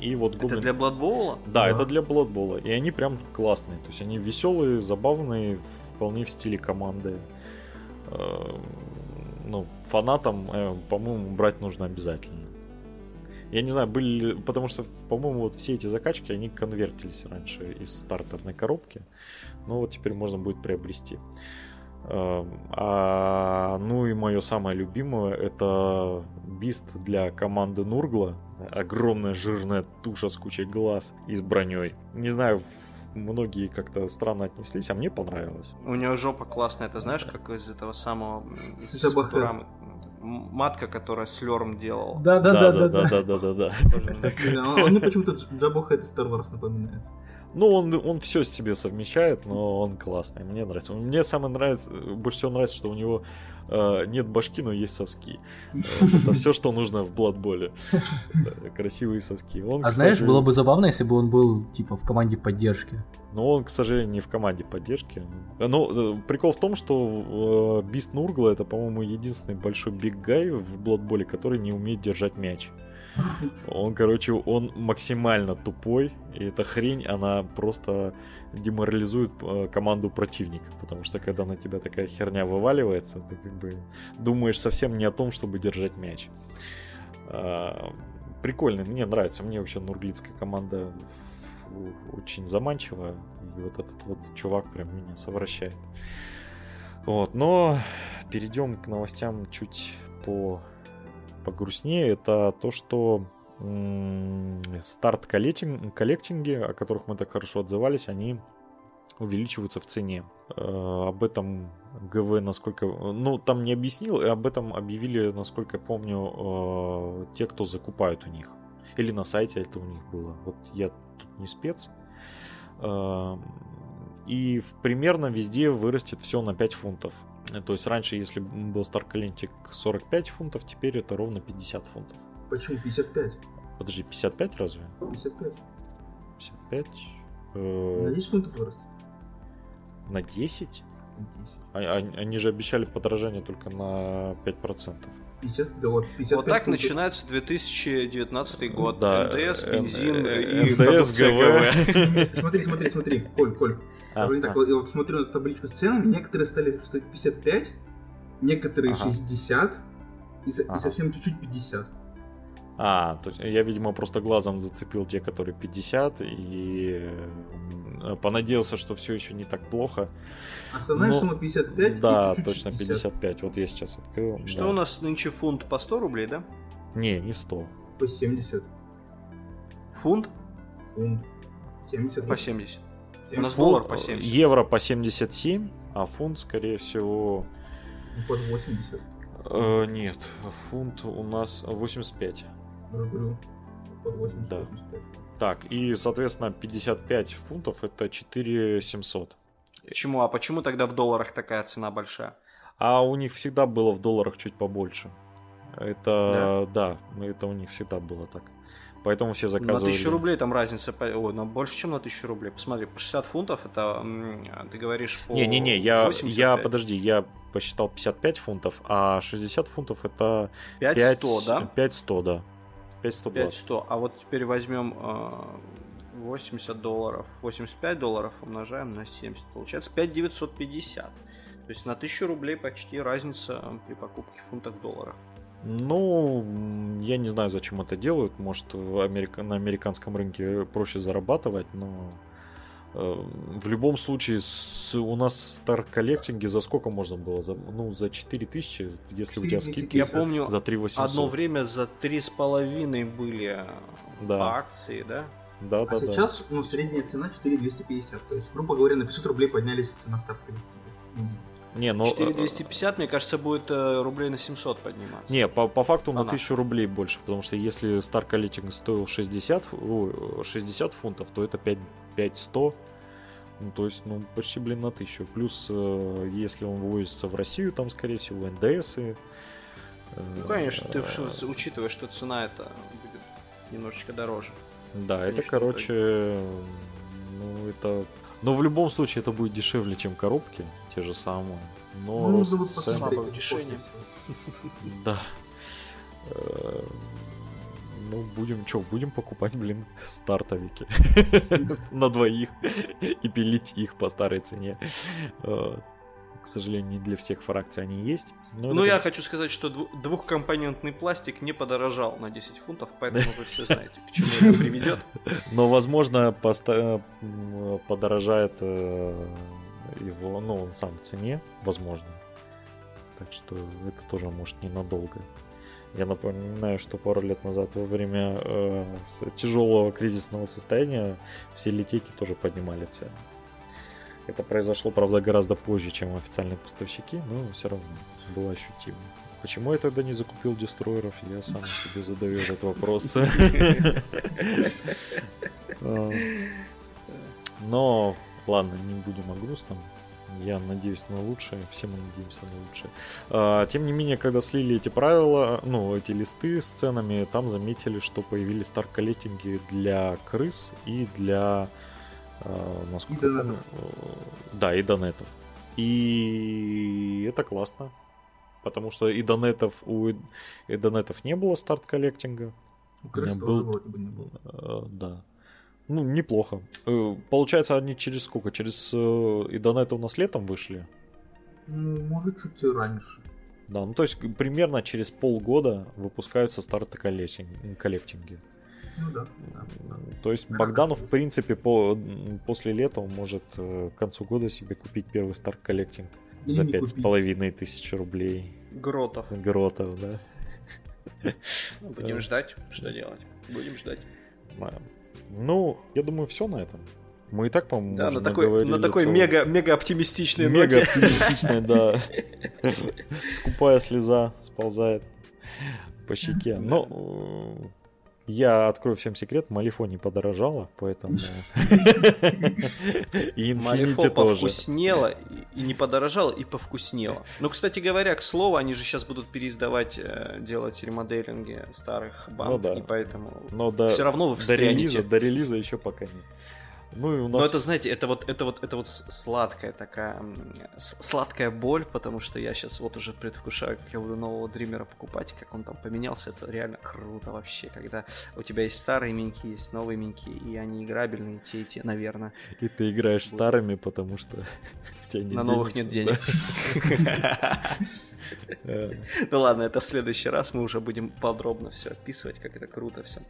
D: И вот гоблин... Это для Бладбола?
C: Да, да, это для Бладбола. И они прям классные. То есть они веселые, забавные, вполне в стиле команды. Э, ну, фанатам, э, по-моему, брать нужно обязательно. Я не знаю, были... Потому что, по-моему, вот все эти закачки, они конвертились раньше из стартерной коробки. Но вот теперь можно будет приобрести. Эм, а, ну и мое самое любимое это бист для команды Нургла. Огромная жирная туша с кучей глаз и с броней. Не знаю, многие как-то странно отнеслись, а мне понравилось.
D: У него жопа классная, это знаешь, как из этого самого... Из матка, которая слерм делал.
F: Да, да, да, да,
C: да, да, да, да, да.
E: Он мне почему-то Джабба Хэт из Star Wars напоминает.
C: Ну, он, он все себе совмещает, но он классный. Мне нравится. Мне самое нравится, больше всего нравится, что у него э, нет башки, но есть соски. Это все, что нужно в Бладболе. Красивые соски.
F: а знаешь, было бы забавно, если бы он был типа в команде поддержки.
C: Но он, к сожалению, не в команде поддержки. Ну, э, прикол в том, что Бист Нургла это, по-моему, единственный большой биг гай в Бладболе, который не умеет держать мяч. Он, короче, он максимально тупой, и эта хрень, она просто деморализует э, команду противника, потому что когда на тебя такая херня вываливается, ты как бы думаешь совсем не о том, чтобы держать мяч. А, прикольно, мне нравится, мне вообще нурглицкая команда очень заманчивая, и вот этот вот чувак прям меня совращает. Вот, но перейдем к новостям чуть по погрустнее, это то, что старт коллектинги, о которых мы так хорошо отзывались, они увеличиваются в цене. Э, об этом ГВ, насколько... Ну, там не объяснил, об этом объявили, насколько я помню, э, те, кто закупают у них. Или на сайте это у них было. Вот я тут не спец. И примерно везде вырастет все на 5 фунтов. То есть раньше, если был Старкалентик 45 фунтов, теперь это ровно 50 фунтов.
E: Почему 55?
C: Подожди, 55 разве?
E: 55.
C: 55?
E: Э... На 10 фунтов вырос.
C: На 10? А, а, они же обещали подорожание только на 5%.
E: 50, да вот, 55
D: вот так фунтов. начинается 2019 год.
C: Да,
D: НДС, бензин
C: э, и НДС,
E: ГВ. Смотри, смотри, смотри, Коль, Коль. А, а. Так, я вот смотрю на табличку с ценами, некоторые стали стоить 55, некоторые ага. 60 и, ага. и совсем чуть-чуть 50.
C: А, то есть я, видимо, просто глазом зацепил те, которые 50, и э, понадеялся, что все еще не так плохо.
E: Основная Но... сумма 55?
C: Да, чуть-чуть точно 50. 55. Вот я сейчас открыл.
D: Что
C: да.
D: у нас нынче фунт по 100 рублей, да?
C: Не, не 100.
E: По 70.
D: Фунт?
E: Фунт. 70.
D: По 70. У нас доллар по 70.
C: Евро по 77, а фунт, скорее всего...
E: Под 80.
C: Э, нет, фунт у нас 85.
E: Рублю. Под 80, да. 85.
C: Так, и, соответственно, 55 фунтов это 4700.
D: Почему? А почему тогда в долларах такая цена большая?
C: А у них всегда было в долларах чуть побольше. Это, да, да это у них всегда было так. Поэтому все заказывали.
D: На тысячу рублей там разница, о, на больше, чем на тысячу рублей. Посмотри, по 60 фунтов это, ты говоришь, по
C: Не-не-не, я, я, подожди, я посчитал 55 фунтов, а 60 фунтов это
D: 5100, 5, да?
C: 5100, да.
D: 5120. 5100, а вот теперь возьмем 80 э, долларов, 85 долларов умножаем на 70, получается 5950. То есть на 1000 рублей почти разница при покупке фунтов в долларах.
C: Ну, я не знаю, зачем это делают. Может, америка... на американском рынке проще зарабатывать, но в любом случае с... у нас Star коллектинги за сколько можно было? За, ну, за 4000, если у тебя скидки
D: Я помню,
C: за 3 800.
D: одно время за 3,5 были да. по акции, да?
C: Да,
E: а
C: да,
E: сейчас,
C: да.
E: ну, средняя цена 4250. То есть, грубо говоря, на 500 рублей поднялись цена ставки.
D: Не, но... 4250, мне кажется, будет э, рублей на 700 подниматься.
C: Не, по, по факту Она. на 1000 рублей больше, потому что если Star Collecting стоил 60, 60 фунтов, то это 5, 5100. Ну, то есть, ну, почти, блин, на 1000. Плюс, э, если он вывозится в Россию, там, скорее всего, НДСы.
D: Ну, конечно, ты учитывая, что цена это будет немножечко дороже.
C: Да, это, короче, ну, это... Но в любом случае это будет дешевле, чем коробки, те же самые. Но ну, ну цен... слабое. Да. Э, ну, будем, что, будем покупать, блин, стартовики на двоих и пилить их по старой цене. Э, к сожалению, не для всех фракций они есть.
D: Ну, я хочу сказать, что двухкомпонентный пластик не подорожал на 10 фунтов, поэтому вы все знаете, к чему это приведет.
C: Но, возможно, подорожает э, его, ну, сам в цене, возможно. Так что это тоже может ненадолго. Я напоминаю, что пару лет назад во время э, тяжелого кризисного состояния все литейки тоже поднимали цены. Это произошло, правда, гораздо позже, чем официальные поставщики, но все равно было ощутимо. Почему я тогда не закупил дестройеров, я сам себе задаю этот вопрос. А, но, ладно, не будем о грустном. Я надеюсь на лучшее, все мы надеемся на лучшее. А, тем не менее, когда слили эти правила, ну, эти листы с ценами, там заметили, что появились старколетинги для крыс и для Э, насколько и помню. Э, да, и донетов. И это классно. Потому что и донетов у и донетов не было старт коллектинга. У меня был... не было. Э, да. Ну, неплохо. Получается, они через сколько? Через и донеты у нас летом вышли?
E: Ну, может, чуть раньше.
C: Да, ну то есть примерно через полгода выпускаются старты коллектинги.
E: Ну да.
C: То есть Богдану, в принципе, по, после лета он может э, к концу года себе купить первый Star Collecting за пять с половиной тысяч рублей.
D: Гротов.
C: Гротов, да.
D: Ну, будем ждать, что делать. Будем ждать.
C: Ну, я думаю, все на этом. Мы и так, по-моему,
D: да, на такой, на такой целый... мега, мега оптимистичной
C: Мега оптимистичной, да. Скупая слеза сползает по щеке. Но я открою всем секрет, Малифо не подорожало, поэтому...
D: И Инфинити тоже. повкуснело, и не подорожало, и повкуснело. Ну, кстати говоря, к слову, они же сейчас будут переиздавать, э, делать ремоделинги старых банк, ну и поэтому все равно вы встрянете.
C: До релиза еще пока нет.
D: Ну и у нас... Но это, знаете, это вот, это вот, это вот сладкая такая, сладкая боль, потому что я сейчас вот уже предвкушаю, как я буду нового Дримера покупать, как он там поменялся, это реально круто вообще, когда у тебя есть старые миньки, есть новые миньки, и они играбельные, те и те, наверное.
C: И ты играешь вот. старыми, потому что
D: у тебя нет На новых нет денег. Ну ладно, это в следующий раз мы уже будем подробно все описывать, как это круто все.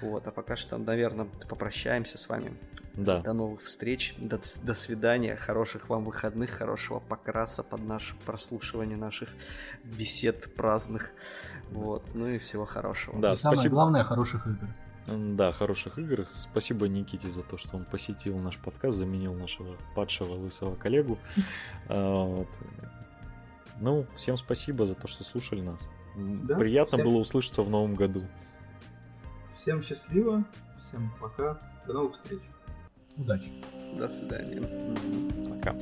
D: Вот, а пока что, наверное, попрощаемся с вами.
C: Да.
D: До новых встреч, до, до свидания, хороших вам выходных, хорошего покраса под наше прослушивание наших бесед праздных. Вот, ну и всего хорошего.
F: Да, и самое спасибо. главное, хороших игр.
C: Да, хороших игр. Спасибо Никите за то, что он посетил наш подкаст, заменил нашего падшего лысого коллегу. А, ну, всем спасибо за то, что слушали нас. Приятно было услышаться в новом году.
E: Всем счастливо, всем пока, до новых встреч.
F: Удачи.
D: До свидания.
C: Пока.